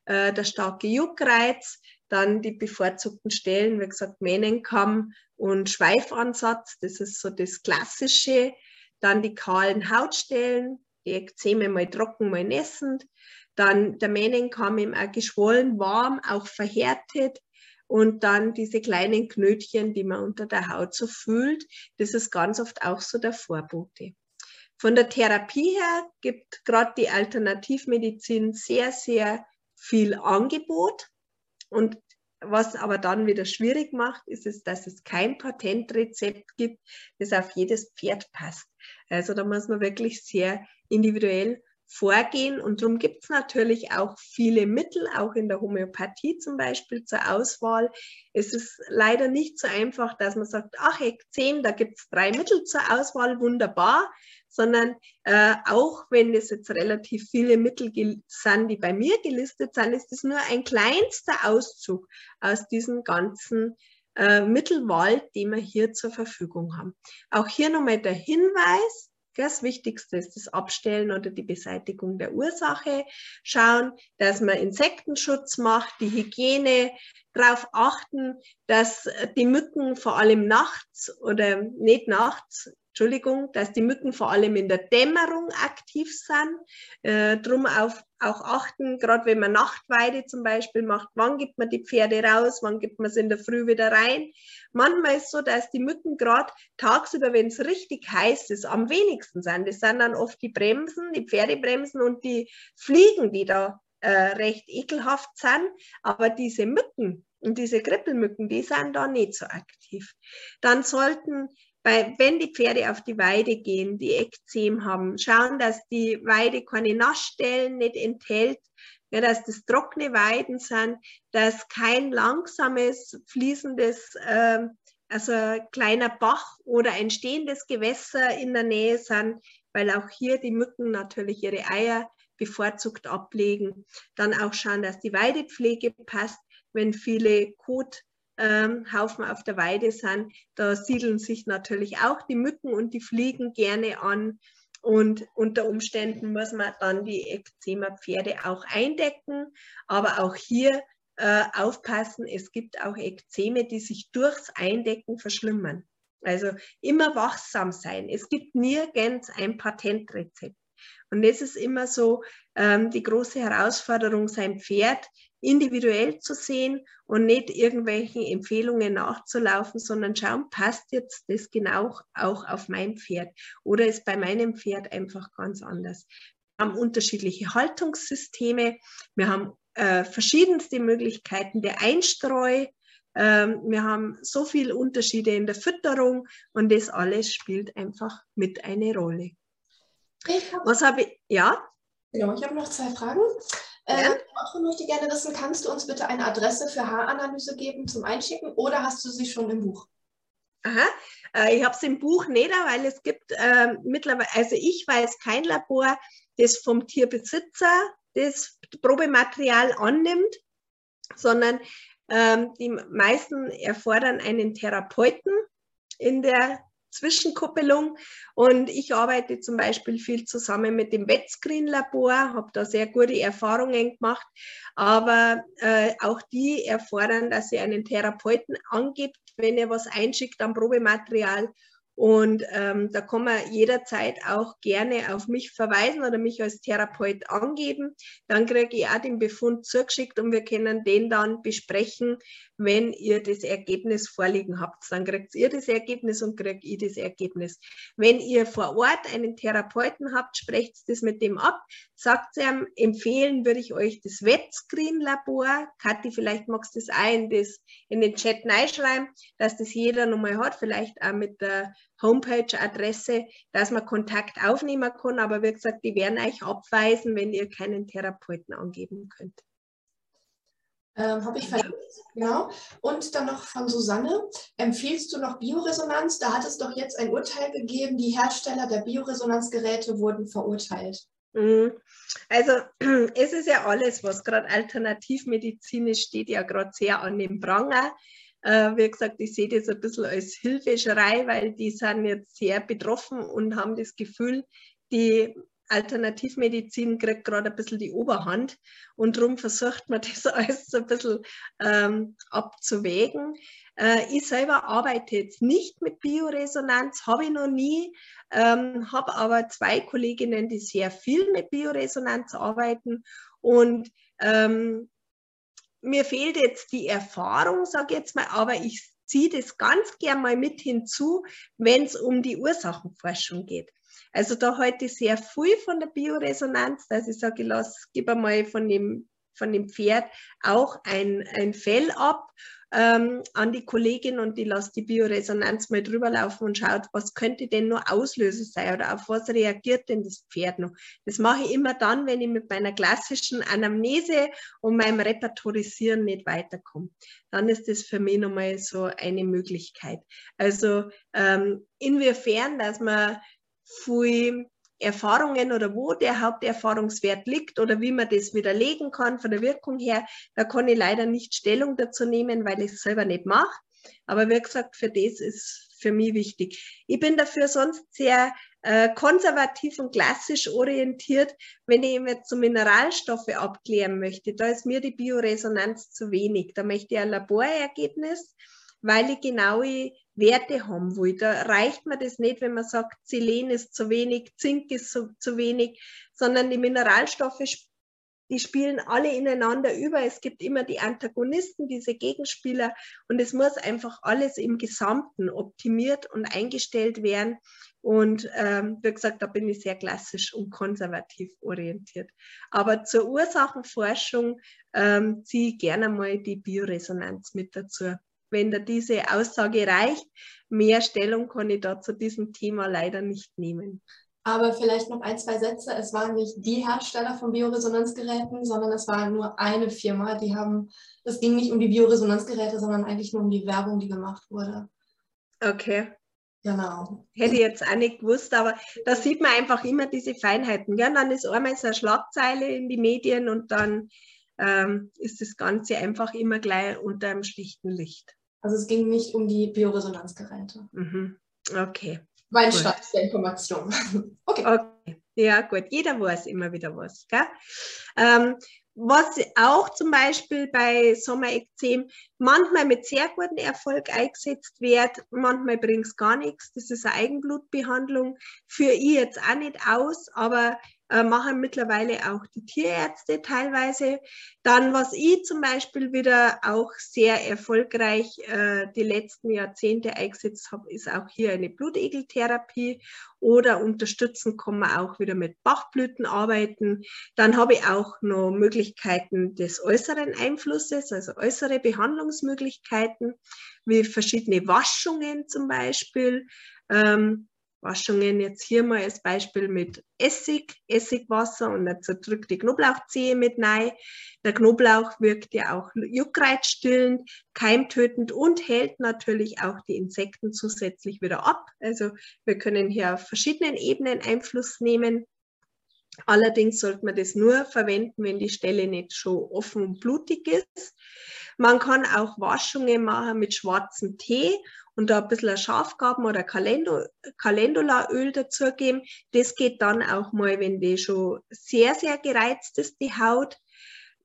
Äh, der starke Juckreiz, dann die bevorzugten Stellen, wie gesagt, Mähnenkamm und Schweifansatz, das ist so das Klassische. Dann die kahlen Hautstellen, die Ekzeme mal trocken, mal nässend. Dann der Mähnenkamm eben auch geschwollen, warm, auch verhärtet. Und dann diese kleinen Knötchen, die man unter der Haut so fühlt, das ist ganz oft auch so der Vorbote. Von der Therapie her gibt gerade die Alternativmedizin sehr, sehr viel Angebot. Und was aber dann wieder schwierig macht, ist es, dass es kein Patentrezept gibt, das auf jedes Pferd passt. Also da muss man wirklich sehr individuell vorgehen. Und darum gibt es natürlich auch viele Mittel, auch in der Homöopathie zum Beispiel zur Auswahl. Es ist leider nicht so einfach, dass man sagt, ach, Heck 10, da gibt es drei Mittel zur Auswahl, wunderbar sondern äh, auch wenn es jetzt relativ viele Mittel sind, die bei mir gelistet sind, ist es nur ein kleinster Auszug aus diesem ganzen äh, Mittelwald, den wir hier zur Verfügung haben. Auch hier nochmal der Hinweis, das Wichtigste ist das Abstellen oder die Beseitigung der Ursache. Schauen, dass man Insektenschutz macht, die Hygiene, darauf achten, dass die Mücken vor allem nachts oder nicht nachts Entschuldigung, dass die Mücken vor allem in der Dämmerung aktiv sind. Äh, drum auf, auch achten, gerade wenn man Nachtweide zum Beispiel macht, wann gibt man die Pferde raus, wann gibt man sie in der Früh wieder rein. Manchmal ist es so, dass die Mücken gerade tagsüber, wenn es richtig heiß ist, am wenigsten sind. Das sind dann oft die Bremsen, die Pferdebremsen und die Fliegen, die da äh, recht ekelhaft sind. Aber diese Mücken und diese Krippelmücken, die sind da nicht so aktiv. Dann sollten weil wenn die Pferde auf die Weide gehen, die Ekzem haben, schauen, dass die Weide keine Nassstellen nicht enthält, ja, dass das trockene Weiden sind, dass kein langsames, fließendes, äh, also kleiner Bach oder ein stehendes Gewässer in der Nähe sind, weil auch hier die Mücken natürlich ihre Eier bevorzugt ablegen. Dann auch schauen, dass die Weidepflege passt, wenn viele Kot ähm, Haufen auf der Weide sind, da siedeln sich natürlich auch die Mücken und die Fliegen gerne an. Und unter Umständen muss man dann die Ekzema-Pferde auch eindecken. Aber auch hier äh, aufpassen, es gibt auch Ekzeme, die sich durchs Eindecken verschlimmern. Also immer wachsam sein. Es gibt nirgends ein Patentrezept. Und das ist immer so ähm, die große Herausforderung, sein Pferd individuell zu sehen und nicht irgendwelchen Empfehlungen nachzulaufen, sondern schauen, passt jetzt das genau auch auf mein Pferd oder ist bei meinem Pferd einfach ganz anders. Wir haben unterschiedliche Haltungssysteme, wir haben äh, verschiedenste Möglichkeiten der Einstreu, ähm, wir haben so viele Unterschiede in der Fütterung und das alles spielt einfach mit eine Rolle. Hab, Was habe ich? Ja? Genau, ich habe noch zwei Fragen. Ja. Äh, möchte gerne wissen, kannst du uns bitte eine Adresse für Haaranalyse geben zum Einschicken oder hast du sie schon im Buch? Aha, äh, ich habe es im Buch nicht, weil es gibt äh, mittlerweile, also ich weiß kein Labor, das vom Tierbesitzer das Probematerial annimmt, sondern ähm, die meisten erfordern einen Therapeuten in der Zwischenkuppelung. Und ich arbeite zum Beispiel viel zusammen mit dem Wetscreen-Labor, habe da sehr gute Erfahrungen gemacht. Aber äh, auch die erfordern, dass ihr einen Therapeuten angibt, wenn ihr was einschickt an Probematerial und ähm, da kann man jederzeit auch gerne auf mich verweisen oder mich als Therapeut angeben. Dann kriege ich auch den Befund zugeschickt und wir können den dann besprechen, wenn ihr das Ergebnis vorliegen habt. Dann kriegt ihr das Ergebnis und kriege ich das Ergebnis. Wenn ihr vor Ort einen Therapeuten habt, sprecht das mit dem ab. Sagt ihm, empfehlen würde ich euch das Wetscreen-Labor. Kathi, vielleicht magst du das auch in, das, in den Chat reinschreiben, dass das jeder nochmal hat, vielleicht auch mit der Homepage-Adresse, dass man Kontakt aufnehmen kann. Aber wie gesagt, die werden euch abweisen, wenn ihr keinen Therapeuten angeben könnt. Ähm, Habe ich verlinkt, genau. Und dann noch von Susanne. Empfiehlst du noch Bioresonanz? Da hat es doch jetzt ein Urteil gegeben, die Hersteller der Bioresonanzgeräte wurden verurteilt. Mhm. Also *clears throat* es ist ja alles, was gerade alternativmedizinisch steht, ja gerade sehr an dem Pranger. Äh, wie gesagt, ich sehe das ein bisschen als Hilfeschrei, weil die sind jetzt sehr betroffen und haben das Gefühl, die Alternativmedizin kriegt gerade ein bisschen die Oberhand und darum versucht man *laughs* das alles so ein bisschen ähm, abzuwägen. Äh, ich selber arbeite jetzt nicht mit Bioresonanz, habe ich noch nie, ähm, habe aber zwei Kolleginnen, die sehr viel mit Bioresonanz arbeiten und ähm, mir fehlt jetzt die Erfahrung, sage ich jetzt mal, aber ich ziehe das ganz gern mal mit hinzu, wenn es um die Ursachenforschung geht. Also da heute sehr viel von der Bioresonanz, dass ich sage, lass, gib einmal von dem, von dem Pferd auch ein, ein Fell ab ähm, an die Kollegin und die lässt die Bioresonanz mal drüber laufen und schaut, was könnte denn nur Auslöser sein oder auf was reagiert denn das Pferd noch. Das mache ich immer dann, wenn ich mit meiner klassischen Anamnese und meinem Repertorisieren nicht weiterkomme. Dann ist das für mich nochmal so eine Möglichkeit. Also ähm, inwiefern, dass man viel Erfahrungen oder wo der Haupterfahrungswert liegt oder wie man das widerlegen kann von der Wirkung her, da kann ich leider nicht Stellung dazu nehmen, weil ich es selber nicht mache. Aber wie gesagt, für das ist für mich wichtig. Ich bin dafür sonst sehr äh, konservativ und klassisch orientiert, wenn ich jetzt so Mineralstoffe abklären möchte. Da ist mir die Bioresonanz zu wenig. Da möchte ich ein Laborergebnis, weil ich genau Werte haben will. Da reicht mir das nicht, wenn man sagt, Selen ist zu wenig, Zink ist zu, zu wenig, sondern die Mineralstoffe die spielen alle ineinander über. Es gibt immer die Antagonisten, diese Gegenspieler und es muss einfach alles im Gesamten optimiert und eingestellt werden. Und ähm, wie gesagt, da bin ich sehr klassisch und konservativ orientiert. Aber zur Ursachenforschung ähm, ziehe ich gerne mal die Bioresonanz mit dazu. Wenn da diese Aussage reicht, mehr Stellung kann ich da zu diesem Thema leider nicht nehmen. Aber vielleicht noch ein, zwei Sätze. Es waren nicht die Hersteller von Bioresonanzgeräten, sondern es war nur eine Firma. Die haben, es ging nicht um die Bioresonanzgeräte, sondern eigentlich nur um die Werbung, die gemacht wurde. Okay. Genau. Hätte ich jetzt auch nicht gewusst, aber da sieht man einfach immer diese Feinheiten. Ja, dann ist einmal so eine Schlagzeile in die Medien und dann ähm, ist das Ganze einfach immer gleich unter einem schlichten Licht. Also es ging nicht um die Bioresonanzgeräte. Mhm. Okay. Mein gut. Stand der Information. *laughs* okay. okay. Ja, gut. Jeder weiß immer wieder was. Gell? Ähm, was auch zum Beispiel bei Sommerekzem manchmal mit sehr gutem Erfolg eingesetzt wird, manchmal bringt es gar nichts. Das ist eine Eigenblutbehandlung. Führe ich jetzt auch nicht aus, aber äh, machen mittlerweile auch die Tierärzte teilweise. Dann, was ich zum Beispiel wieder auch sehr erfolgreich äh, die letzten Jahrzehnte eingesetzt habe, ist auch hier eine Blutegeltherapie oder unterstützen kann man auch wieder mit Bachblüten arbeiten. Dann habe ich auch noch Möglichkeiten des äußeren Einflusses, also äußere Behandlungsmöglichkeiten, wie verschiedene Waschungen zum Beispiel. Ähm, Waschungen jetzt hier mal als Beispiel mit Essig, Essigwasser und dann zerdrückt die Knoblauchzehe mit rein. Der Knoblauch wirkt ja auch juckreizstillend, keimtötend und hält natürlich auch die Insekten zusätzlich wieder ab. Also wir können hier auf verschiedenen Ebenen Einfluss nehmen. Allerdings sollte man das nur verwenden, wenn die Stelle nicht schon offen und blutig ist. Man kann auch Waschungen machen mit schwarzem Tee und da ein bisschen Schafgarben oder Calendulaöl dazugeben. Das geht dann auch mal, wenn die schon sehr, sehr gereizt ist, die Haut.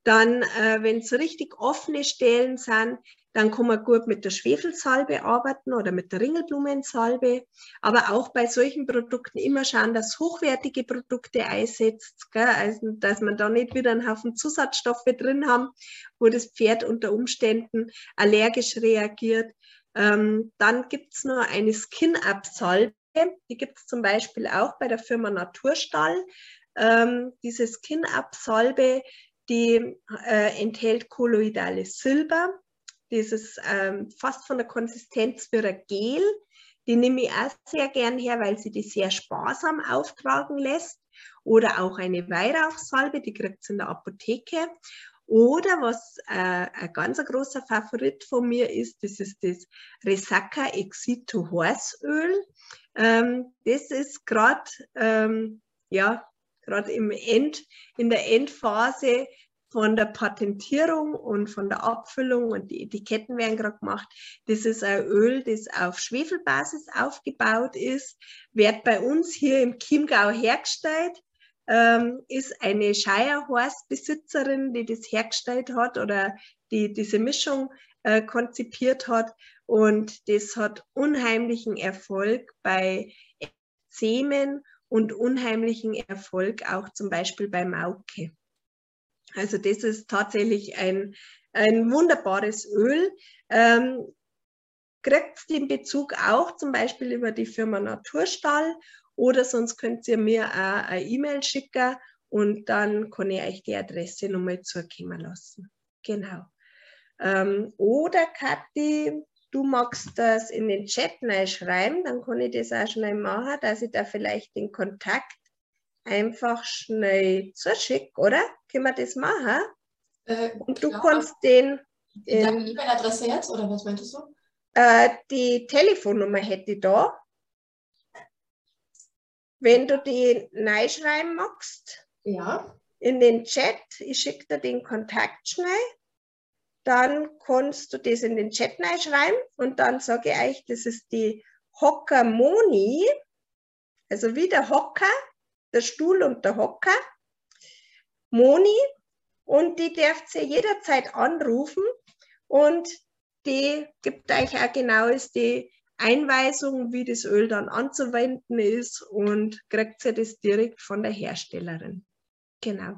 Dann, äh, wenn es richtig offene Stellen sind, dann kann man gut mit der Schwefelsalbe arbeiten oder mit der Ringelblumensalbe. Aber auch bei solchen Produkten immer schauen, dass hochwertige Produkte einsetzt, gell? Also, dass man da nicht wieder einen Haufen Zusatzstoffe drin haben, wo das Pferd unter Umständen allergisch reagiert. Ähm, dann gibt es noch eine Skin-Up-Salbe. Die gibt es zum Beispiel auch bei der Firma Naturstall. Ähm, diese Skin-Up-Salbe, die äh, enthält kolloidales Silber. Dieses ähm, fast von der Konsistenz für ein Gel. Die nehme ich auch sehr gern her, weil sie die sehr sparsam auftragen lässt. Oder auch eine Weihrauchsalbe, die kriegt es in der Apotheke. Oder was äh, ein ganz großer Favorit von mir ist, das ist das Resaca Exito Horsöl. Ähm, das ist gerade ähm, ja, gerade im End, in der Endphase von der Patentierung und von der Abfüllung und die Etiketten werden gerade gemacht. Das ist ein Öl, das auf Schwefelbasis aufgebaut ist, wird bei uns hier im Chiemgau hergestellt ähm, ist eine Shire-Horse-Besitzerin, die das hergestellt hat oder die diese Mischung äh, konzipiert hat. Und das hat unheimlichen Erfolg bei Semen und unheimlichen Erfolg auch zum Beispiel bei Mauke. Also das ist tatsächlich ein, ein wunderbares Öl. Ähm, kriegt den Bezug auch zum Beispiel über die Firma Naturstall oder sonst könnt ihr mir auch eine E-Mail schicken und dann kann ich euch die Adresse nochmal zukommen lassen. Genau. Ähm, oder Kathi, du magst das in den Chat schreiben, dann kann ich das auch schnell machen, dass ich da vielleicht den Kontakt einfach schnell zuschicke, oder? Können wir das machen? Äh, und du klar. kannst den. Deine E-Mail-Adresse jetzt, oder was meintest du? Äh, die Telefonnummer hätte ich da. Wenn du die schreiben magst, ja. in den Chat, ich schicke dir den Kontakt schnell, dann kannst du das in den Chat schreiben und dann sage ich euch, das ist die Hocker Moni, also wie der Hocker, der Stuhl und der Hocker, Moni, und die dürft ihr jederzeit anrufen und die gibt euch auch genaues die Einweisung, wie das Öl dann anzuwenden ist und kriegt sie das direkt von der Herstellerin. Genau.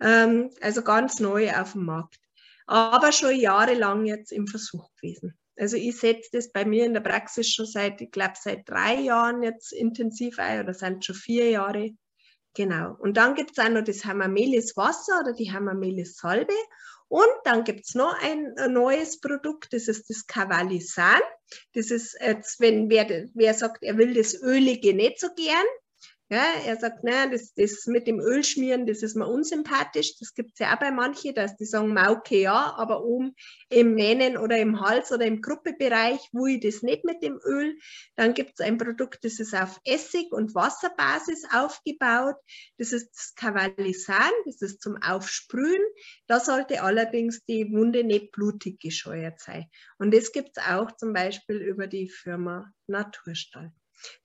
Ähm, also ganz neu auf dem Markt. Aber schon jahrelang jetzt im Versuch gewesen. Also ich setze das bei mir in der Praxis schon seit, ich glaube, seit drei Jahren jetzt intensiv ein oder sind schon vier Jahre. Genau. Und dann gibt es auch noch das Hamamelis Wasser oder die Hamamelis Salbe. Und dann gibt es noch ein, ein, neues Produkt, das ist das Cavallisan. Das ist jetzt, wenn wer, wer sagt, er will das Ölige nicht so gern, ja, er sagt, naja, das, das mit dem Ölschmieren, das ist mir unsympathisch. Das gibt es ja auch bei manchen, dass die sagen, Mauke ja, aber oben im Mähnen oder im Hals oder im Gruppebereich wo ich das nicht mit dem Öl. Dann gibt es ein Produkt, das ist auf Essig- und Wasserbasis aufgebaut. Das ist das Cavallisan, das ist zum Aufsprühen. Da sollte allerdings die Wunde nicht blutig gescheuert sein. Und das gibt es auch zum Beispiel über die Firma Naturstall.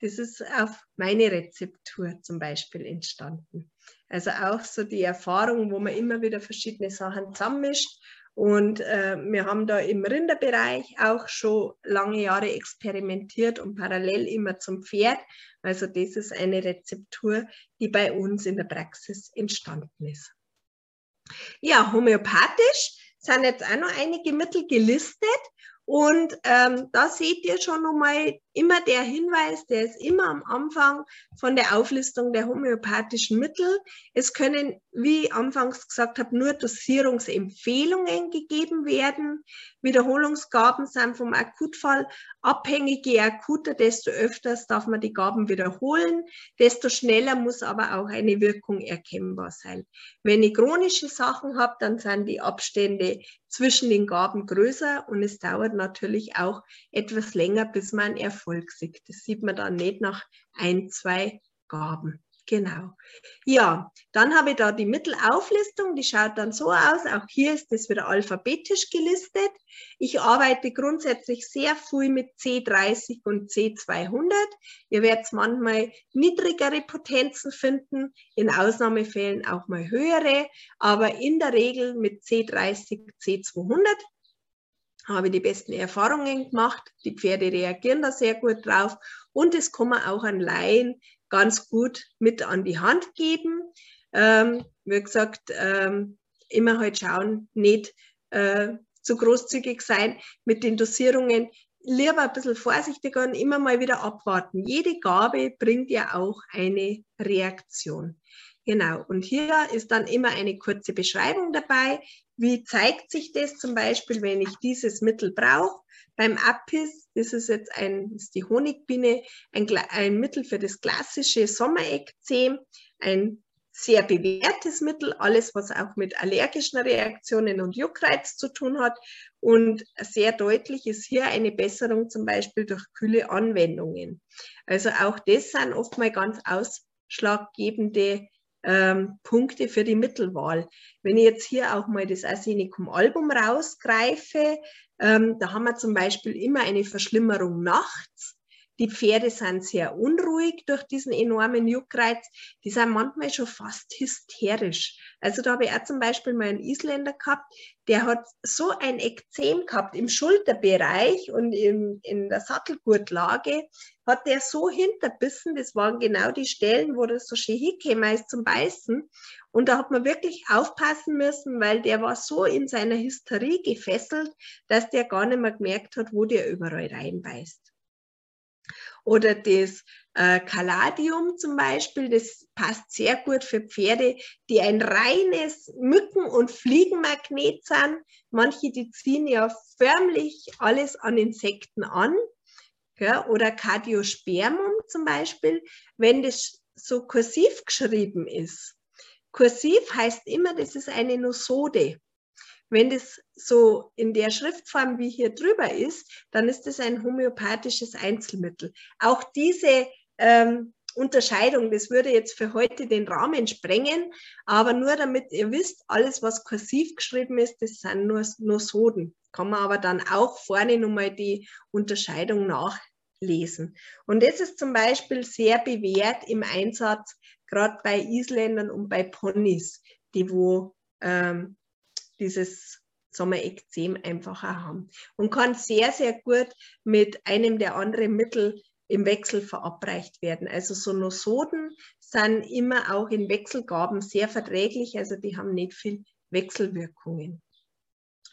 Das ist auf meine Rezeptur zum Beispiel entstanden. Also auch so die Erfahrung, wo man immer wieder verschiedene Sachen zusammenmischt. Und äh, wir haben da im Rinderbereich auch schon lange Jahre experimentiert und parallel immer zum Pferd. Also das ist eine Rezeptur, die bei uns in der Praxis entstanden ist. Ja, homöopathisch sind jetzt auch noch einige Mittel gelistet. Und ähm, da seht ihr schon nochmal immer der Hinweis, der ist immer am Anfang von der Auflistung der homöopathischen Mittel. Es können, wie ich anfangs gesagt habe, nur Dosierungsempfehlungen gegeben werden. Wiederholungsgaben sind vom Akutfall abhängig. Je akuter, desto öfters darf man die Gaben wiederholen, desto schneller muss aber auch eine Wirkung erkennbar sein. Wenn ich chronische Sachen habe, dann sind die Abstände zwischen den Gaben größer und es dauert natürlich auch etwas länger, bis man Erfolg Erfolg sieht. Das sieht man dann nicht nach ein, zwei Gaben. Genau. Ja, dann habe ich da die Mittelauflistung, die schaut dann so aus. Auch hier ist das wieder alphabetisch gelistet. Ich arbeite grundsätzlich sehr viel mit C30 und C200. Ihr werdet manchmal niedrigere Potenzen finden, in Ausnahmefällen auch mal höhere, aber in der Regel mit C30, C200 habe die besten Erfahrungen gemacht. Die Pferde reagieren da sehr gut drauf und das kann man auch an Laien ganz gut mit an die Hand geben. Ähm, wie gesagt, ähm, immer halt schauen, nicht äh, zu großzügig sein mit den Dosierungen. Lieber ein bisschen vorsichtiger und immer mal wieder abwarten. Jede Gabe bringt ja auch eine Reaktion. Genau, und hier ist dann immer eine kurze Beschreibung dabei. Wie zeigt sich das zum Beispiel, wenn ich dieses Mittel brauche? Beim Apis, das ist jetzt ein, ist die Honigbiene, ein, ein Mittel für das klassische Sommerekzem, ein sehr bewährtes Mittel, alles was auch mit allergischen Reaktionen und Juckreiz zu tun hat. Und sehr deutlich ist hier eine Besserung zum Beispiel durch kühle Anwendungen. Also auch das sind oft mal ganz ausschlaggebende ähm, Punkte für die Mittelwahl. Wenn ich jetzt hier auch mal das Arsenicum-Album rausgreife, ähm, da haben wir zum Beispiel immer eine Verschlimmerung nachts. Die Pferde sind sehr unruhig durch diesen enormen Juckreiz. Die sind manchmal schon fast hysterisch. Also da habe ich auch zum Beispiel mal einen Isländer gehabt, der hat so ein Ekzem gehabt im Schulterbereich und im, in der Sattelgurtlage, hat der so hinterbissen, das waren genau die Stellen, wo das so schön hingekommen ist zum Beißen. Und da hat man wirklich aufpassen müssen, weil der war so in seiner Hysterie gefesselt, dass der gar nicht mehr gemerkt hat, wo der überall reinbeißt. Oder das äh, Caladium zum Beispiel, das passt sehr gut für Pferde, die ein reines Mücken- und Fliegenmagnet sind. Manche, die ziehen ja förmlich alles an Insekten an. Ja, oder Cardiospermum zum Beispiel, wenn das so kursiv geschrieben ist. Kursiv heißt immer, das ist eine Nosode. Wenn das so in der Schriftform wie hier drüber ist, dann ist es ein homöopathisches Einzelmittel. Auch diese ähm, Unterscheidung, das würde jetzt für heute den Rahmen sprengen, aber nur damit ihr wisst, alles, was kursiv geschrieben ist, das sind nur, nur Soden. Kann man aber dann auch vorne nochmal die Unterscheidung nachlesen. Und das ist zum Beispiel sehr bewährt im Einsatz, gerade bei Isländern und bei Ponys, die wo ähm, dieses Sommerekzem einfach auch haben und kann sehr, sehr gut mit einem der anderen Mittel im Wechsel verabreicht werden. Also so Nosoden sind immer auch in Wechselgaben sehr verträglich, also die haben nicht viel Wechselwirkungen.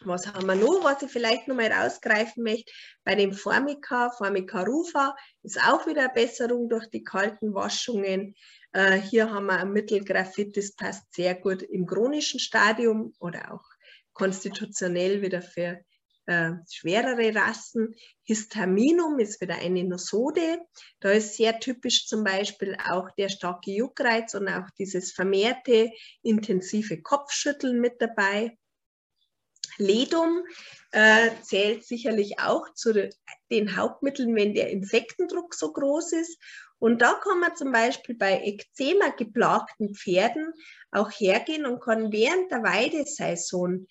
Was haben wir noch, was ich vielleicht noch mal rausgreifen möchte? Bei dem Formica, Formica rufa, ist auch wieder eine Besserung durch die kalten Waschungen. Äh, hier haben wir ein Mittelgraphit, das passt sehr gut im chronischen Stadium oder auch konstitutionell wieder für äh, schwerere Rassen. Histaminum ist wieder eine Nosode. Da ist sehr typisch zum Beispiel auch der starke Juckreiz und auch dieses vermehrte intensive Kopfschütteln mit dabei. Ledum äh, zählt sicherlich auch zu den Hauptmitteln, wenn der Insektendruck so groß ist. Und da kann man zum Beispiel bei Ekzema geplagten Pferden auch hergehen und kann während der Weidesaison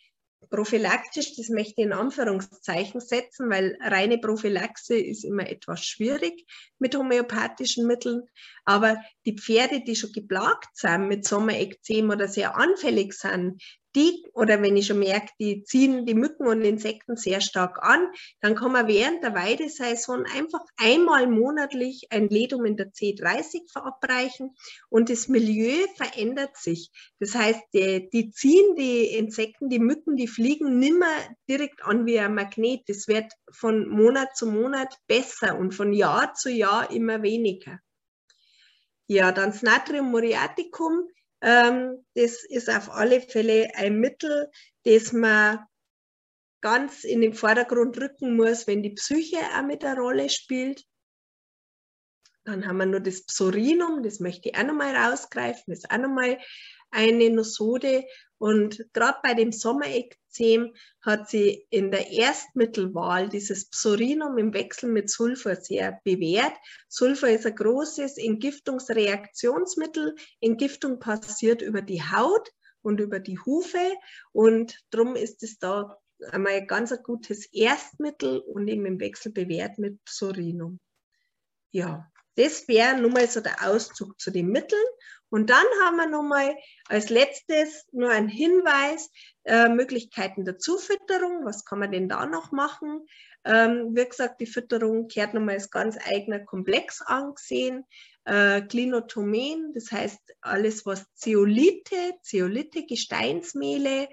prophylaktisch, das möchte ich in Anführungszeichen setzen, weil reine Prophylaxe ist immer etwas schwierig mit homöopathischen Mitteln. Aber die Pferde, die schon geplagt sind mit Sommerekzem oder sehr anfällig sind, die, oder wenn ich schon merke, die ziehen die Mücken und Insekten sehr stark an, dann kann man während der Weidesaison einfach einmal monatlich ein Ledum in der C30 verabreichen und das Milieu verändert sich. Das heißt, die, die ziehen die Insekten, die Mücken, die fliegen nimmer direkt an wie ein Magnet. Das wird von Monat zu Monat besser und von Jahr zu Jahr immer weniger. Ja, dann das Natrium muriaticum das ist auf alle Fälle ein Mittel, das man ganz in den Vordergrund rücken muss, wenn die Psyche auch mit der Rolle spielt. Dann haben wir nur das Psorinum, das möchte ich auch nochmal rausgreifen, das ist auch nochmal eine Nosode. Und gerade bei dem Sommerekzem hat sie in der Erstmittelwahl dieses Psorinum im Wechsel mit Sulfur sehr bewährt. Sulfur ist ein großes Entgiftungsreaktionsmittel. Entgiftung passiert über die Haut und über die Hufe und darum ist es da einmal ein ganz ein gutes Erstmittel und eben im Wechsel bewährt mit Psorinum. Ja, das wäre nun mal so der Auszug zu den Mitteln. Und dann haben wir nochmal als letztes nur ein Hinweis, äh, Möglichkeiten der Zufütterung. Was kann man denn da noch machen? Ähm, wie gesagt, die Fütterung kehrt nochmal als ganz eigener Komplex angesehen. Äh, Klinotomen, das heißt alles, was Zeolite, Zeolite, Gesteinsmehle,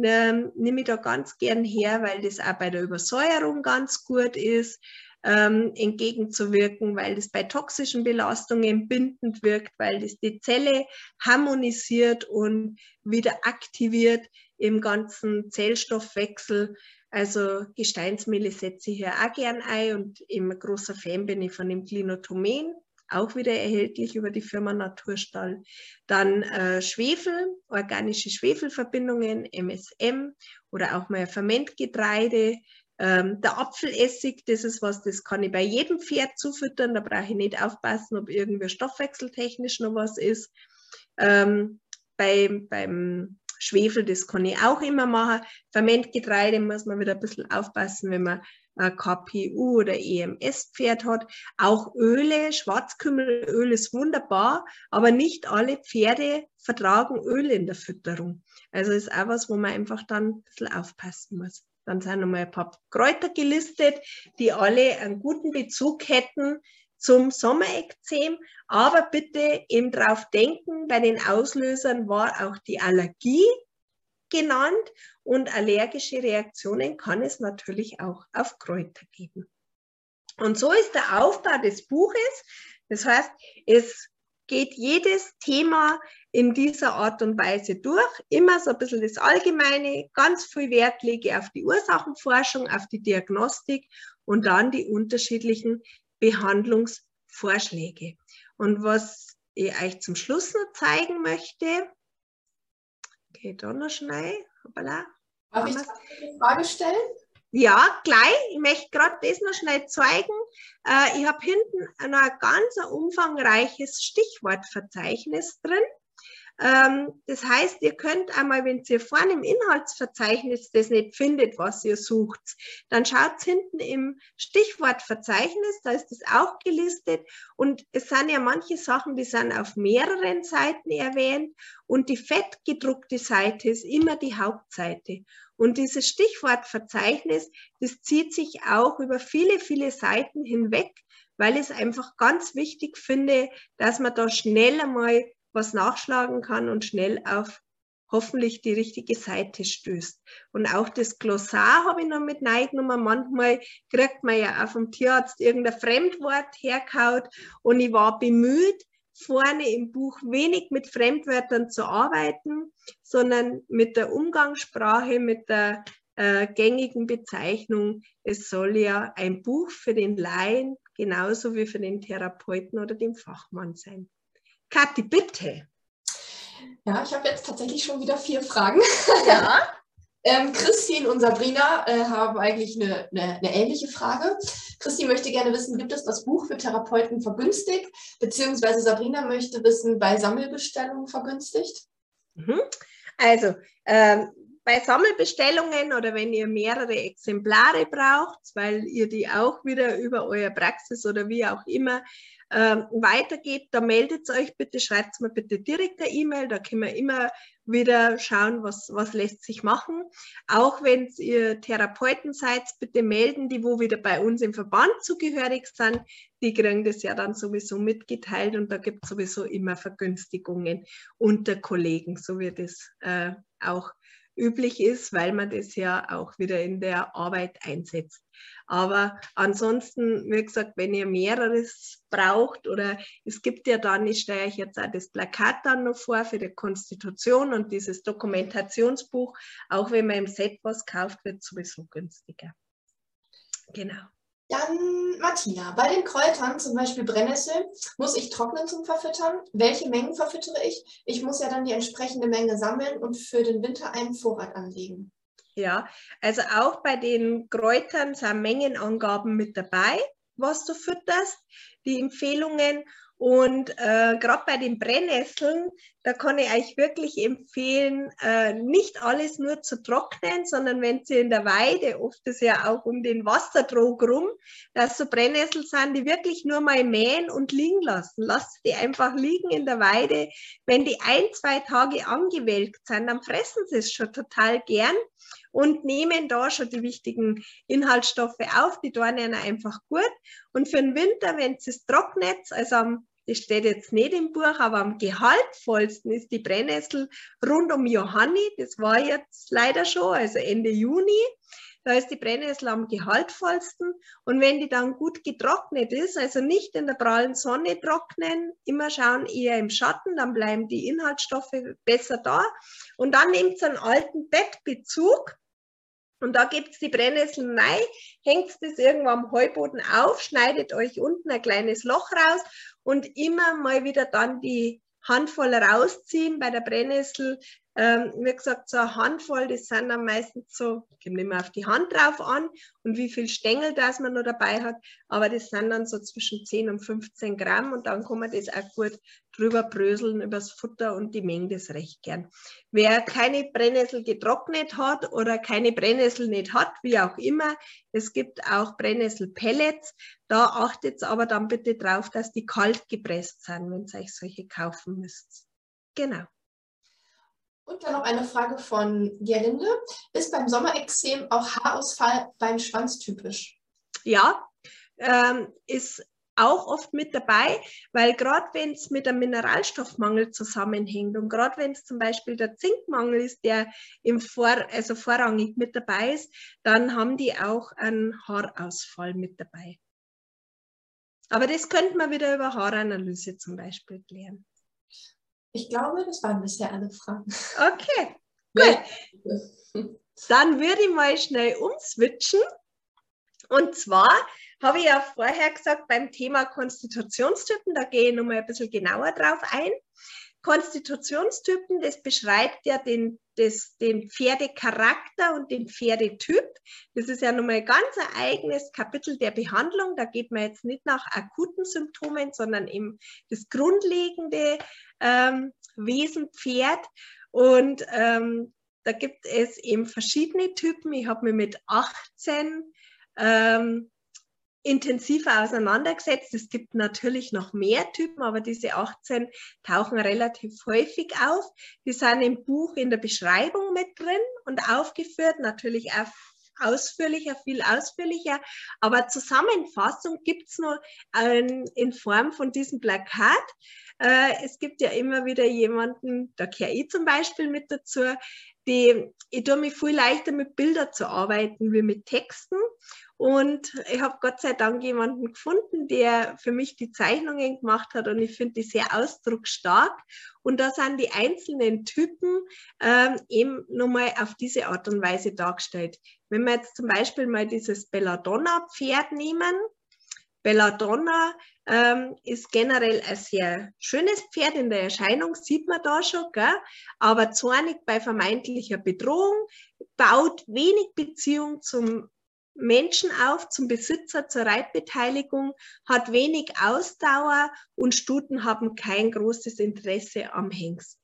ähm, nehme ich da ganz gern her, weil das auch bei der Übersäuerung ganz gut ist ähm, entgegenzuwirken, weil das bei toxischen Belastungen bindend wirkt, weil das die Zelle harmonisiert und wieder aktiviert im ganzen Zellstoffwechsel. Also Gesteinsmehle setze ich hier auch gern ein und immer großer Fan bin ich von dem Klinotomen, auch wieder erhältlich über die Firma Naturstall. Dann äh, Schwefel, organische Schwefelverbindungen, MSM oder auch mal Fermentgetreide, ähm, der Apfelessig, das ist was, das kann ich bei jedem Pferd zufüttern, da brauche ich nicht aufpassen, ob irgendwie stoffwechseltechnisch noch was ist. Ähm, bei, beim Schwefel, das kann ich auch immer machen. Fermentgetreide muss man wieder ein bisschen aufpassen, wenn man ein KPU oder EMS-Pferd hat. Auch Öle, Schwarzkümmelöl ist wunderbar, aber nicht alle Pferde vertragen Öl in der Fütterung. Also ist auch was, wo man einfach dann ein bisschen aufpassen muss. Dann sind nochmal ein paar Kräuter gelistet, die alle einen guten Bezug hätten zum Sommerekzem. Aber bitte eben drauf denken, bei den Auslösern war auch die Allergie genannt und allergische Reaktionen kann es natürlich auch auf Kräuter geben. Und so ist der Aufbau des Buches. Das heißt, es geht jedes Thema in dieser Art und Weise durch. Immer so ein bisschen das Allgemeine, ganz viel Wert lege auf die Ursachenforschung, auf die Diagnostik und dann die unterschiedlichen Behandlungsvorschläge. Und was ich euch zum Schluss noch zeigen möchte, geht da noch schnell. Hoppala. Darf ich eine Frage stellen? Ja, gleich. Ich möchte gerade das noch schnell zeigen. Äh, ich habe hinten ein ganz umfangreiches Stichwortverzeichnis drin. Ähm, das heißt, ihr könnt einmal, wenn ihr vorne im Inhaltsverzeichnis das nicht findet, was ihr sucht, dann schaut hinten im Stichwortverzeichnis, da ist das auch gelistet. Und es sind ja manche Sachen, die sind auf mehreren Seiten erwähnt. Und die fett gedruckte Seite ist immer die Hauptseite. Und dieses Stichwortverzeichnis, das zieht sich auch über viele, viele Seiten hinweg, weil ich es einfach ganz wichtig finde, dass man da schnell einmal was nachschlagen kann und schnell auf hoffentlich die richtige Seite stößt. Und auch das Glossar habe ich noch mit reingenommen. Manchmal kriegt man ja auch vom Tierarzt irgendein Fremdwort herkaut und ich war bemüht, vorne im Buch wenig mit Fremdwörtern zu arbeiten, sondern mit der Umgangssprache, mit der äh, gängigen Bezeichnung. Es soll ja ein Buch für den Laien genauso wie für den Therapeuten oder den Fachmann sein. Kathi, bitte. Ja, ich habe jetzt tatsächlich schon wieder vier Fragen. Ja. *laughs* ähm, Christine und Sabrina äh, haben eigentlich eine, eine, eine, ähnliche Frage. Christine möchte gerne wissen, gibt es das Buch für Therapeuten vergünstigt? Beziehungsweise Sabrina möchte wissen, bei Sammelbestellungen vergünstigt? Mhm. Also, ähm, bei Sammelbestellungen oder wenn ihr mehrere Exemplare braucht, weil ihr die auch wieder über eure Praxis oder wie auch immer ähm, weitergebt, da meldet euch bitte, schreibt mir bitte direkt eine E-Mail, da können wir immer wieder schauen, was, was lässt sich machen. Auch wenn ihr Therapeuten seid, bitte melden, die wo wieder bei uns im Verband zugehörig sind, die kriegen das ja dann sowieso mitgeteilt und da gibt es sowieso immer Vergünstigungen unter Kollegen, so wie das äh, auch üblich ist, weil man das ja auch wieder in der Arbeit einsetzt. Aber ansonsten, wie gesagt, wenn ihr mehreres braucht oder es gibt ja dann, ich stelle euch jetzt auch das Plakat dann noch vor für die Konstitution und dieses Dokumentationsbuch, auch wenn man im Set was kauft, wird sowieso günstiger. Genau. Dann Martina, bei den Kräutern, zum Beispiel Brennnessel, muss ich trocknen zum Verfüttern? Welche Mengen verfüttere ich? Ich muss ja dann die entsprechende Menge sammeln und für den Winter einen Vorrat anlegen. Ja, also auch bei den Kräutern sind Mengenangaben mit dabei, was du fütterst, die Empfehlungen und äh, gerade bei den Brennnesseln, da kann ich euch wirklich empfehlen, äh, nicht alles nur zu trocknen, sondern wenn sie in der Weide, oft ist ja auch um den Wasserdruck rum, dass so Brennnessel sind, die wirklich nur mal mähen und liegen lassen. Lasst die einfach liegen in der Weide. Wenn die ein, zwei Tage angewelkt sind, dann fressen sie es schon total gern und nehmen da schon die wichtigen Inhaltsstoffe auf, die ihnen einfach gut. Und für den Winter, wenn es trocknet, also am das steht jetzt nicht im Buch, aber am gehaltvollsten ist die Brennnessel rund um Johanni. Das war jetzt leider schon, also Ende Juni. Da ist die Brennnessel am gehaltvollsten. Und wenn die dann gut getrocknet ist, also nicht in der prallen Sonne trocknen, immer schauen eher im Schatten, dann bleiben die Inhaltsstoffe besser da. Und dann nehmt ihr einen alten Bettbezug und da gibt es die Brennnesseln rein, hängt das irgendwo am Heuboden auf, schneidet euch unten ein kleines Loch raus und immer mal wieder dann die Handvoll rausziehen bei der Brennnessel. Ähm, wie gesagt, so eine Handvoll, das sind dann meistens so, kommt immer auf die Hand drauf an und wie viel Stängel das man noch dabei hat, aber das sind dann so zwischen 10 und 15 Gramm und dann kann man das auch gut drüber bröseln übers Futter und die mengt es recht gern. Wer keine Brennnessel getrocknet hat oder keine Brennnessel nicht hat, wie auch immer, es gibt auch Brennnesselpellets. Da achtet aber dann bitte drauf, dass die kalt gepresst sind, wenn ihr euch solche kaufen müsst. Genau. Und dann noch eine Frage von Gerlinde. Ist beim Sommerexem auch Haarausfall beim Schwanz typisch? Ja, ähm, ist auch oft mit dabei, weil gerade wenn es mit einem Mineralstoffmangel zusammenhängt und gerade wenn es zum Beispiel der Zinkmangel ist, der im Vor also vorrangig mit dabei ist, dann haben die auch einen Haarausfall mit dabei. Aber das könnte man wieder über Haaranalyse zum Beispiel klären. Ich glaube, das waren bisher alle Fragen. Okay, *laughs* gut. Dann würde ich mal schnell umswitchen. Und zwar habe ich ja vorher gesagt, beim Thema Konstitutionstypen, da gehe ich nochmal ein bisschen genauer drauf ein. Konstitutionstypen, das beschreibt ja den, das, den Pferdecharakter und den Pferdetyp. Das ist ja nochmal ein ganz eigenes Kapitel der Behandlung. Da geht man jetzt nicht nach akuten Symptomen, sondern eben das grundlegende ähm, Wesen Pferd. Und ähm, da gibt es eben verschiedene Typen. Ich habe mir mit 18 ähm, intensiver auseinandergesetzt. Es gibt natürlich noch mehr Typen, aber diese 18 tauchen relativ häufig auf. Die sind im Buch in der Beschreibung mit drin und aufgeführt, natürlich auch ausführlicher, viel ausführlicher. Aber Zusammenfassung gibt es nur in Form von diesem Plakat. Äh, es gibt ja immer wieder jemanden, da kehre ich zum Beispiel mit dazu, die, ich tue mich viel leichter mit Bildern zu arbeiten wie mit Texten. Und ich habe Gott sei Dank jemanden gefunden, der für mich die Zeichnungen gemacht hat und ich finde die sehr ausdrucksstark. Und da sind die einzelnen Typen ähm, eben nochmal auf diese Art und Weise dargestellt. Wenn wir jetzt zum Beispiel mal dieses Belladonna-Pferd nehmen, Belladonna ähm, ist generell ein sehr schönes Pferd in der Erscheinung, sieht man da schon, gell? aber zornig bei vermeintlicher Bedrohung, baut wenig Beziehung zum Menschen auf zum Besitzer, zur Reitbeteiligung, hat wenig Ausdauer und Stuten haben kein großes Interesse am Hengst.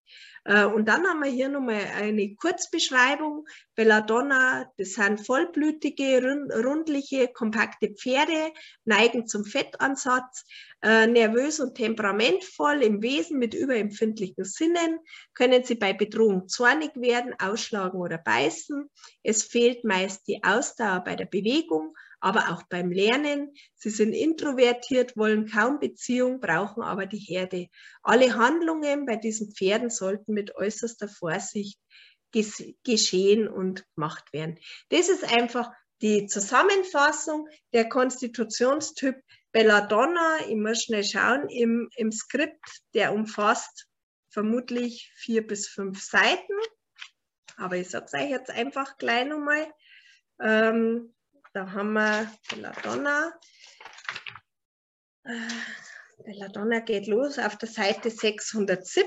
Äh, und dann haben wir hier nochmal eine Kurzbeschreibung. Belladonna, das sind vollblütige, rundliche, kompakte Pferde, neigen zum Fettansatz, äh, nervös und temperamentvoll im Wesen mit überempfindlichen Sinnen, können sie bei Bedrohung zornig werden, ausschlagen oder beißen. Es fehlt meist die Ausdauer bei der Bewegung, aber auch beim Lernen. Sie sind introvertiert, wollen kaum Beziehung, brauchen aber die Herde. Alle Handlungen bei diesen Pferden sollten mit äußerster Vorsicht geschehen und gemacht werden. Das ist einfach die Zusammenfassung der Konstitutionstyp Belladonna. Ich muss schnell schauen, im, im Skript, der umfasst vermutlich vier bis fünf Seiten. Aber ich sage es euch jetzt einfach gleich nochmal. Ähm, da haben wir Belladonna. Äh, Belladonna geht los auf der Seite 670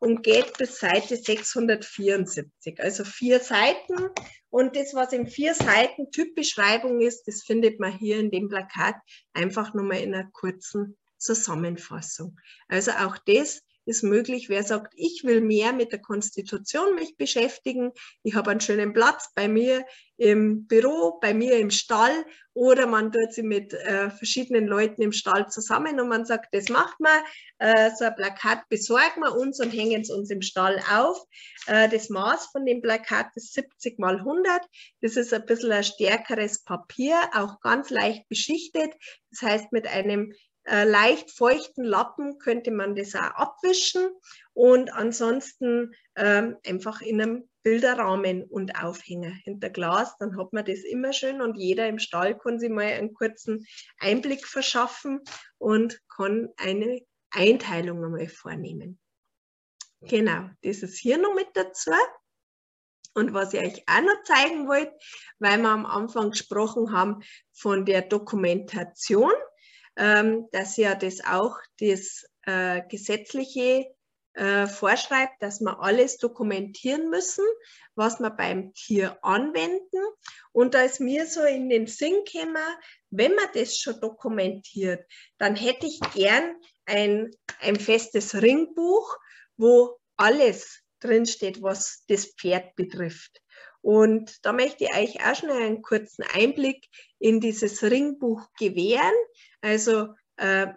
und geht bis Seite 674, also vier Seiten. Und das, was in vier Seiten Typbeschreibung ist, das findet man hier in dem Plakat einfach nochmal in einer kurzen Zusammenfassung. Also auch das ist möglich. Wer sagt, ich will mehr mit der Konstitution mich beschäftigen, ich habe einen schönen Platz bei mir im Büro, bei mir im Stall oder man tut sie mit äh, verschiedenen Leuten im Stall zusammen und man sagt, das macht man, äh, so ein Plakat besorgen wir uns und hängen es uns im Stall auf. Äh, das Maß von dem Plakat ist 70 mal 100. Das ist ein bisschen ein stärkeres Papier, auch ganz leicht beschichtet. Das heißt, mit einem äh, leicht feuchten Lappen könnte man das auch abwischen und ansonsten ähm, einfach in einem Bilderrahmen und Aufhänger hinter Glas, dann hat man das immer schön und jeder im Stall kann sich mal einen kurzen Einblick verschaffen und kann eine Einteilung einmal vornehmen. Genau, das ist hier noch mit dazu. Und was ich euch auch noch zeigen wollte, weil wir am Anfang gesprochen haben von der Dokumentation, dass ja das auch das äh, gesetzliche äh, vorschreibt, dass wir alles dokumentieren müssen, was wir beim Tier anwenden. Und da ist mir so in den Sinn gekommen, wenn man das schon dokumentiert, dann hätte ich gern ein, ein festes Ringbuch, wo alles drinsteht, was das Pferd betrifft. Und da möchte ich euch auch schon einen kurzen Einblick in dieses Ringbuch gewähren. Also äh,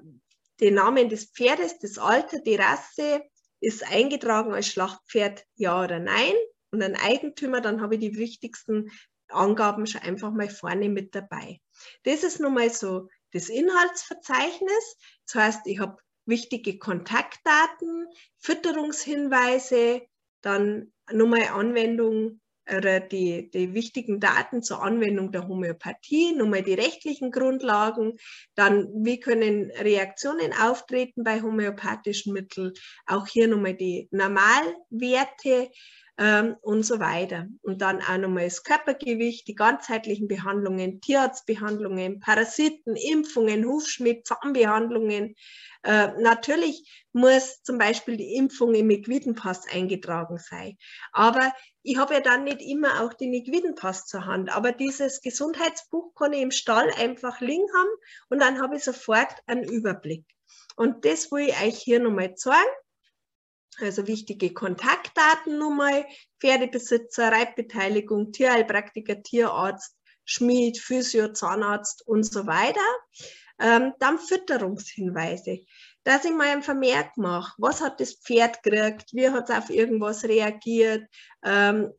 den Namen des Pferdes, das Alter, die Rasse ist eingetragen als Schlachtpferd, ja oder nein. Und ein Eigentümer, dann habe ich die wichtigsten Angaben schon einfach mal vorne mit dabei. Das ist nun mal so das Inhaltsverzeichnis. Das heißt, ich habe wichtige Kontaktdaten, Fütterungshinweise, dann nochmal Anwendung oder die, die wichtigen Daten zur Anwendung der Homöopathie, nochmal die rechtlichen Grundlagen, dann wie können Reaktionen auftreten bei homöopathischen Mitteln, auch hier nochmal die Normalwerte ähm, und so weiter. Und dann auch nochmal das Körpergewicht, die ganzheitlichen Behandlungen, Tierarztbehandlungen, Parasiten, Impfungen, Hufschmied, Zahnbehandlungen, Äh, natürlich muss zum Beispiel die Impfung im Equidenpass eingetragen sein. Aber ich habe ja dann nicht immer auch den Equidenpass zur Hand. Aber dieses Gesundheitsbuch kann ich im Stall einfach liegen haben und dann habe ich sofort einen Überblick. Und das will ich euch hier nochmal zeigen. Also wichtige Kontaktdaten nochmal, Pferdebesitzer, Reitbeteiligung, Tierheilpraktiker, Tierarzt, Schmied, Physio, Zahnarzt und so weiter. Ähm, dann Fütterungshinweise, dass ich mal ein Vermerk mache. Was hat das Pferd gekriegt? Wie hat es auf irgendwas reagiert? Ähm,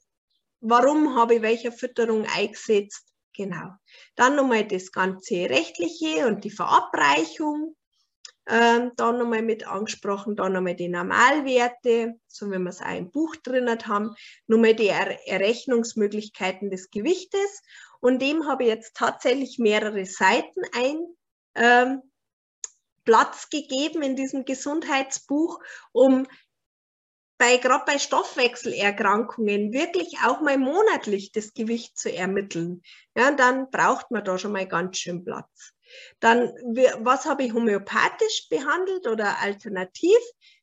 warum habe ich welche Fütterung eingesetzt? Genau. Dann nochmal das ganze Rechtliche und die Verabreichung. Ähm, dann nochmal mit angesprochen, dann nochmal die Normalwerte, so wie wir es auch im Buch drin haben, nochmal die er Errechnungsmöglichkeiten des Gewichtes. Und dem habe ich jetzt tatsächlich mehrere Seiten ein, ähm, Platz gegeben in diesem Gesundheitsbuch, um bei gerade bei Stoffwechselerkrankungen wirklich auch mal monatlich das Gewicht zu ermitteln. Ja, dann braucht man da schon mal ganz schön Platz. Dann, was habe ich homöopathisch behandelt oder alternativ?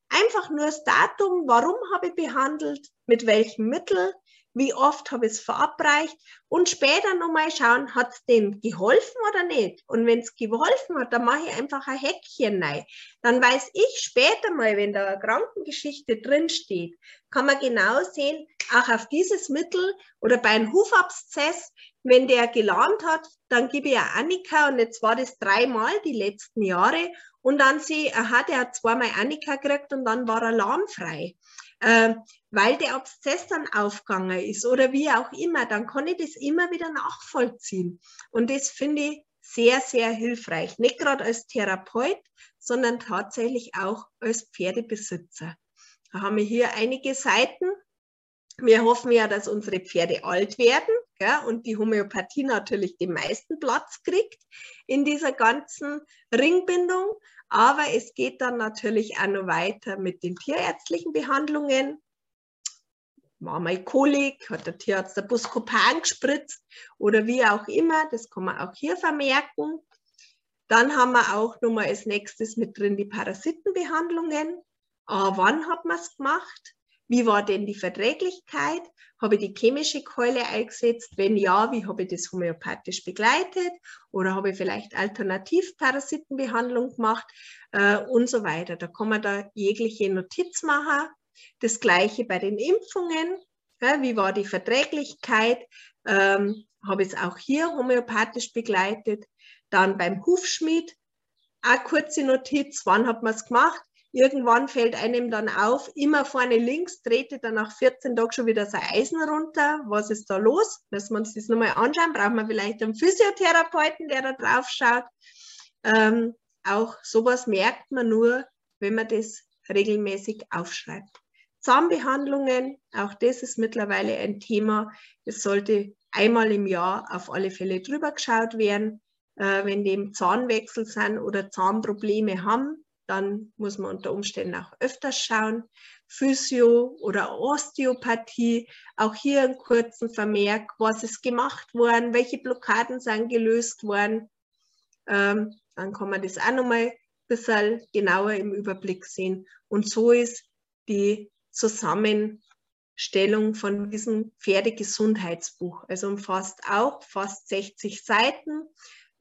Einfach nur das Datum, warum habe ich behandelt, mit welchem Mittel, wie oft habe ich es verabreicht und später nochmal schauen, hat es dem geholfen oder nicht. Und wenn es geholfen hat, dann mache ich einfach ein Häkchen rein. Dann weiß ich später mal, wenn da eine Krankengeschichte drinsteht, kann man genau sehen, auch auf dieses Mittel oder bei einem Hufabszess, wenn der gelahmt hat, dann gebe ich Annika und jetzt war das dreimal die letzten Jahre und dann sehe ich, aha, der hat zweimal Annika gekriegt und dann war er lahmfrei äh, weil der Abszess dann aufgegangen ist oder wie auch immer, dann kann ich das immer wieder nachvollziehen. Und das finde ich sehr, sehr hilfreich. Nicht gerade als Therapeut, sondern tatsächlich auch als Pferdebesitzer. Da haben wir hier einige Seiten. Wir hoffen ja, dass unsere Pferde alt werden ja, und die Homöopathie natürlich den meisten Platz kriegt in dieser ganzen Ringbindung. Aber es geht dann natürlich auch noch weiter mit den tierärztlichen Behandlungen. War mal Kolik, hat der Tierarzt der Buscopan gespritzt oder wie auch immer, das kann man auch hier vermerken. Dann haben wir auch nochmal als nächstes mit drin die Parasitenbehandlungen. Ah, wann hat man es gemacht? Wie war denn die Verträglichkeit? Habe ich die chemische Keule eingesetzt? Wenn ja, wie habe ich das homöopathisch begleitet? Oder habe ich vielleicht Alternativparasitenbehandlung gemacht? Äh, und so weiter. Da kann man da jegliche Notiz machen. Das gleiche bei den Impfungen. Ja, wie war die Verträglichkeit? Ähm, habe ich es auch hier homöopathisch begleitet. Dann beim Hufschmied, eine kurze Notiz, wann hat man es gemacht? Irgendwann fällt einem dann auf, immer vorne links, trete dann nach 14 Tagen schon wieder sein Eisen runter. Was ist da los? Müssen wir uns das nochmal anschauen. Brauchen wir vielleicht einen Physiotherapeuten, der da drauf schaut. Ähm, auch sowas merkt man nur, wenn man das regelmäßig aufschreibt. Zahnbehandlungen, auch das ist mittlerweile ein Thema. Es sollte einmal im Jahr auf alle Fälle drüber geschaut werden, äh, wenn die im Zahnwechsel sind oder Zahnprobleme haben dann muss man unter Umständen auch öfters schauen. Physio oder Osteopathie, auch hier einen kurzen Vermerk, was ist gemacht worden, welche Blockaden sind gelöst worden. Ähm, dann kann man das auch nochmal ein bisschen genauer im Überblick sehen. Und so ist die Zusammenstellung von diesem Pferdegesundheitsbuch. Also umfasst auch fast 60 Seiten.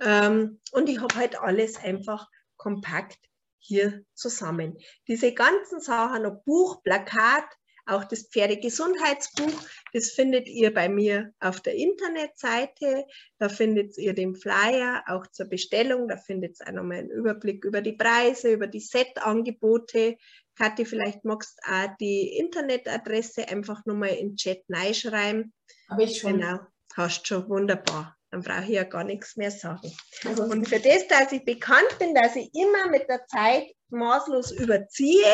Ähm, und ich habe halt alles einfach kompakt hier zusammen. Diese ganzen Sachen, ob Buch, Plakat, auch das Pferdegesundheitsbuch, das findet ihr bei mir auf der Internetseite. Da findet ihr den Flyer auch zur Bestellung. Da findet ihr auch nochmal einen Überblick über die Preise, über die Set-Angebote. Kathi, vielleicht magst du auch die Internetadresse einfach nochmal in den Chat reinschreiben. Habe ich schon. Genau, hast schon wunderbar dann brauche ich ja gar nichts mehr sagen. Und für das, dass ich bekannt bin, dass ich immer mit der Zeit maßlos überziehe,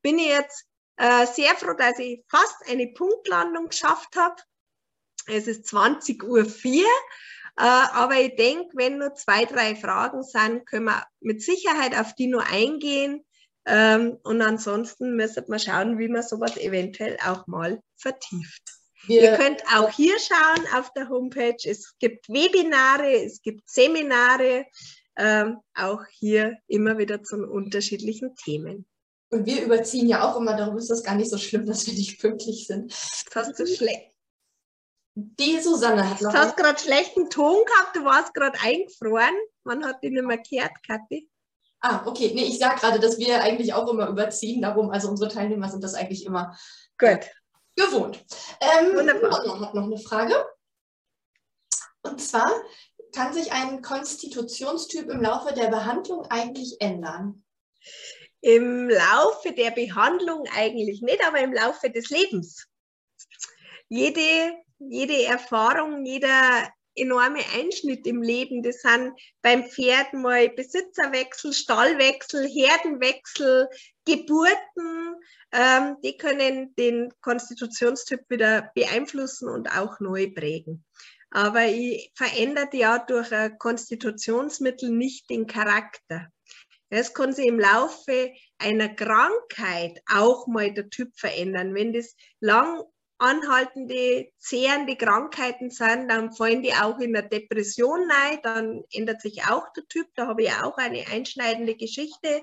bin ich jetzt äh, sehr froh, dass ich fast eine Punktlandung geschafft habe. Es ist 20.04 Uhr. Äh, aber ich denke, wenn nur zwei, drei Fragen sind, können wir mit Sicherheit auf die nur eingehen. Ähm, und ansonsten müssen wir schauen, wie man sowas eventuell auch mal vertieft. Wir Ihr könnt auch hier schauen auf der Homepage. Es gibt Webinare, es gibt Seminare. ähm, auch hier immer wieder zu unterschiedlichen Themen. Und wir überziehen ja auch immer, darum ist das gar nicht so schlimm, dass wir nicht pünktlich sind. Das hast du schlecht. Die Susanne hat noch. Du hast gerade schlechten Ton gehabt, du warst gerade eingefroren. Man hat dich nicht mehr gehört, Kathi. Ah, okay. Nee, ich sage gerade, dass wir eigentlich auch immer überziehen. Darum, also unsere Teilnehmer sind das eigentlich immer Gut. Gewohnt. Ähm, Wunderbar. hat noch eine Frage. Und zwar, kann sich ein Konstitutionstyp im Laufe der Behandlung eigentlich ändern? Im Laufe der Behandlung eigentlich nicht, aber im Laufe des Lebens. Jede, jede Erfahrung, jeder enorme Einschnitt im Leben. Das sind beim Pferd mal Besitzerwechsel, Stallwechsel, Herdenwechsel, Geburten. Ähm, die können den Konstitutionstyp wieder beeinflussen und auch neu prägen. Aber ich verändert ja durch ein Konstitutionsmittel nicht den Charakter. Es kann sich im Laufe einer Krankheit auch mal der Typ verändern. Wenn das lang anhaltende, zehrende Krankheiten sind, dann fallen die auch in der Depression rein, dann ändert sich auch der Typ. Da habe ich auch eine einschneidende Geschichte.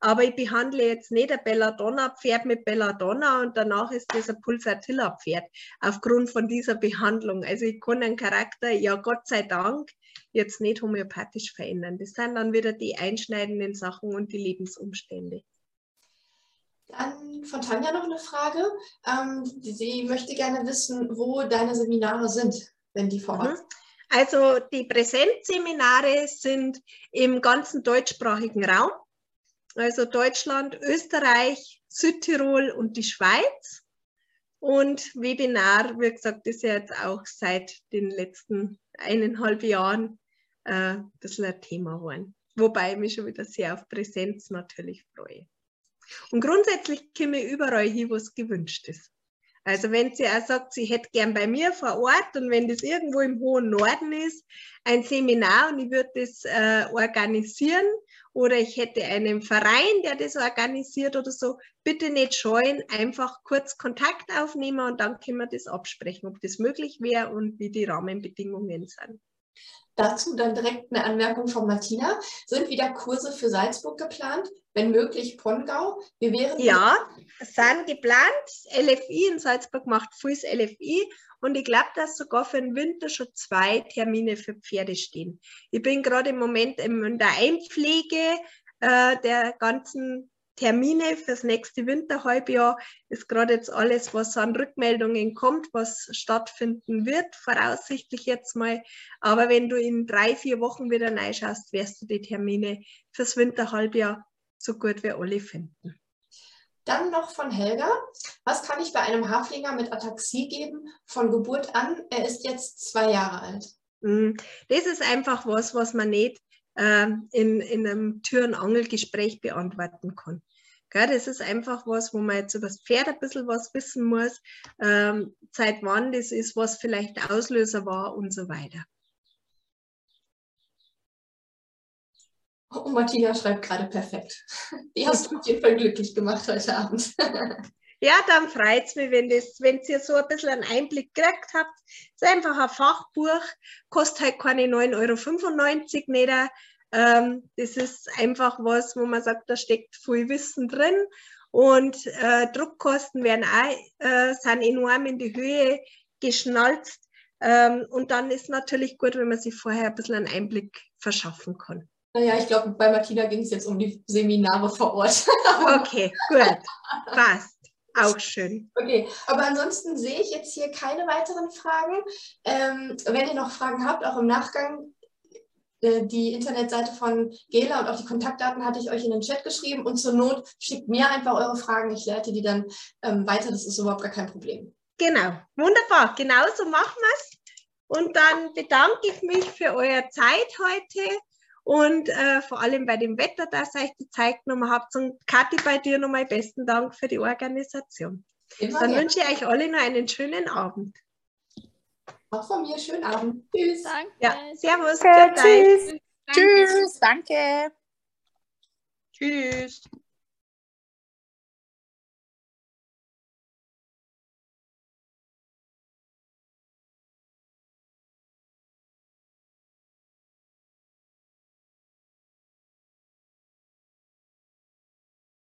Aber ich behandle jetzt nicht ein Belladonna-Pferd mit Belladonna und danach ist das ein Pulsatilla-Pferd aufgrund von dieser Behandlung. Also ich kann einen Charakter, ja Gott sei Dank, jetzt nicht homöopathisch verändern. Das sind dann wieder die einschneidenden Sachen und die Lebensumstände. Dann von Tanja noch eine Frage. Ähm, sie möchte gerne wissen, wo deine Seminare sind, wenn die vor Ort mhm. sind. Also die Präsenzseminare sind im ganzen deutschsprachigen Raum also Deutschland, Österreich, Südtirol und die Schweiz. Und Webinar, wie gesagt, ist ja jetzt auch seit den letzten eineinhalb Jahren äh, ein bisschen ein Thema geworden. Wobei ich mich schon wieder sehr auf Präsenz natürlich freue. Und grundsätzlich komme ich überall hin, wo es gewünscht ist. Also wenn sie auch sagt, sie hätte gern bei mir vor Ort und wenn das irgendwo im hohen Norden ist, ein Seminar und ich würde das äh, organisieren oder ich hätte einen Verein, der das organisiert oder so, bitte nicht scheuen, einfach kurz Kontakt aufnehmen und dann können wir das absprechen, ob das möglich wäre und wie die Rahmenbedingungen sind. Dazu dann direkt eine Anmerkung von Martina. Sind wieder Kurse für Salzburg geplant? Wenn möglich Pongau? Wir wären ja, sind geplant. LFI in Salzburg macht Fuß LFI und ich glaube, dass sogar für den Winter schon zwei Termine für Pferde stehen. Ich bin gerade im Moment in der Einpflege äh, der ganzen Termine fürs nächste Winterhalbjahr ist gerade jetzt alles, was an Rückmeldungen kommt, was stattfinden wird, voraussichtlich jetzt mal. Aber wenn du in drei, vier Wochen wieder reinschaust, wirst du die Termine fürs Winterhalbjahr so gut wie alle finden. Dann noch von Helga. Was kann ich bei einem Haflinger mit Ataxie geben von Geburt an? Er ist jetzt zwei Jahre alt. Hm, das ist einfach was, was man nicht äh, in, in einem Tür- und Angelgespräch beantworten kann. Gell, das ist einfach was, wo man jetzt über das Pferd ein bisschen was wissen muss, ähm, seit wann das ist, was vielleicht Auslöser war und so weiter. Oh, Martina schreibt gerade perfekt. Die hast du auf jeden Fall glücklich gemacht heute Abend. *laughs* Ja, dann freut es mich, wenn, das, wenn ihr so ein bisschen einen Einblick gekriegt habt. Es ist einfach ein Fachbuch, kostet halt keine 9,95 Euro nicht. Ähm, das ist einfach was, wo man sagt, da steckt viel Wissen drin. Und äh, Druckkosten werden auch, äh, sind enorm in die Höhe geschnalzt. Ähm, und dann ist natürlich gut, wenn man sich vorher ein bisschen einen Einblick verschaffen kann. Naja, ich glaube, bei Martina ging es jetzt um die Seminare vor Ort. *laughs* okay, gut. Passt. Auch schön. Okay, aber ansonsten sehe ich jetzt hier keine weiteren Fragen. Ähm, wenn ihr noch Fragen habt, auch im Nachgang, äh, die Internetseite von Gela und auch die Kontaktdaten hatte ich euch in den Chat geschrieben und zur Not schickt mir einfach eure Fragen. Ich leite die dann ähm, weiter. Das ist überhaupt gar kein Problem. Genau, wunderbar. Genauso machen wir es. Und dann bedanke ich mich für eure Zeit heute und äh, vor allem bei dem Wetter, dass ihr euch die Zeit genommen habt. Und Kathi, bei dir nochmal besten Dank für die Organisation. Immer Dann wünsche ich euch alle noch einen schönen Abend. Auch von mir, schönen Abend. Tschüss. Danke. Ja, servus. Okay, tschüss. Tschüss, danke. Tschüss.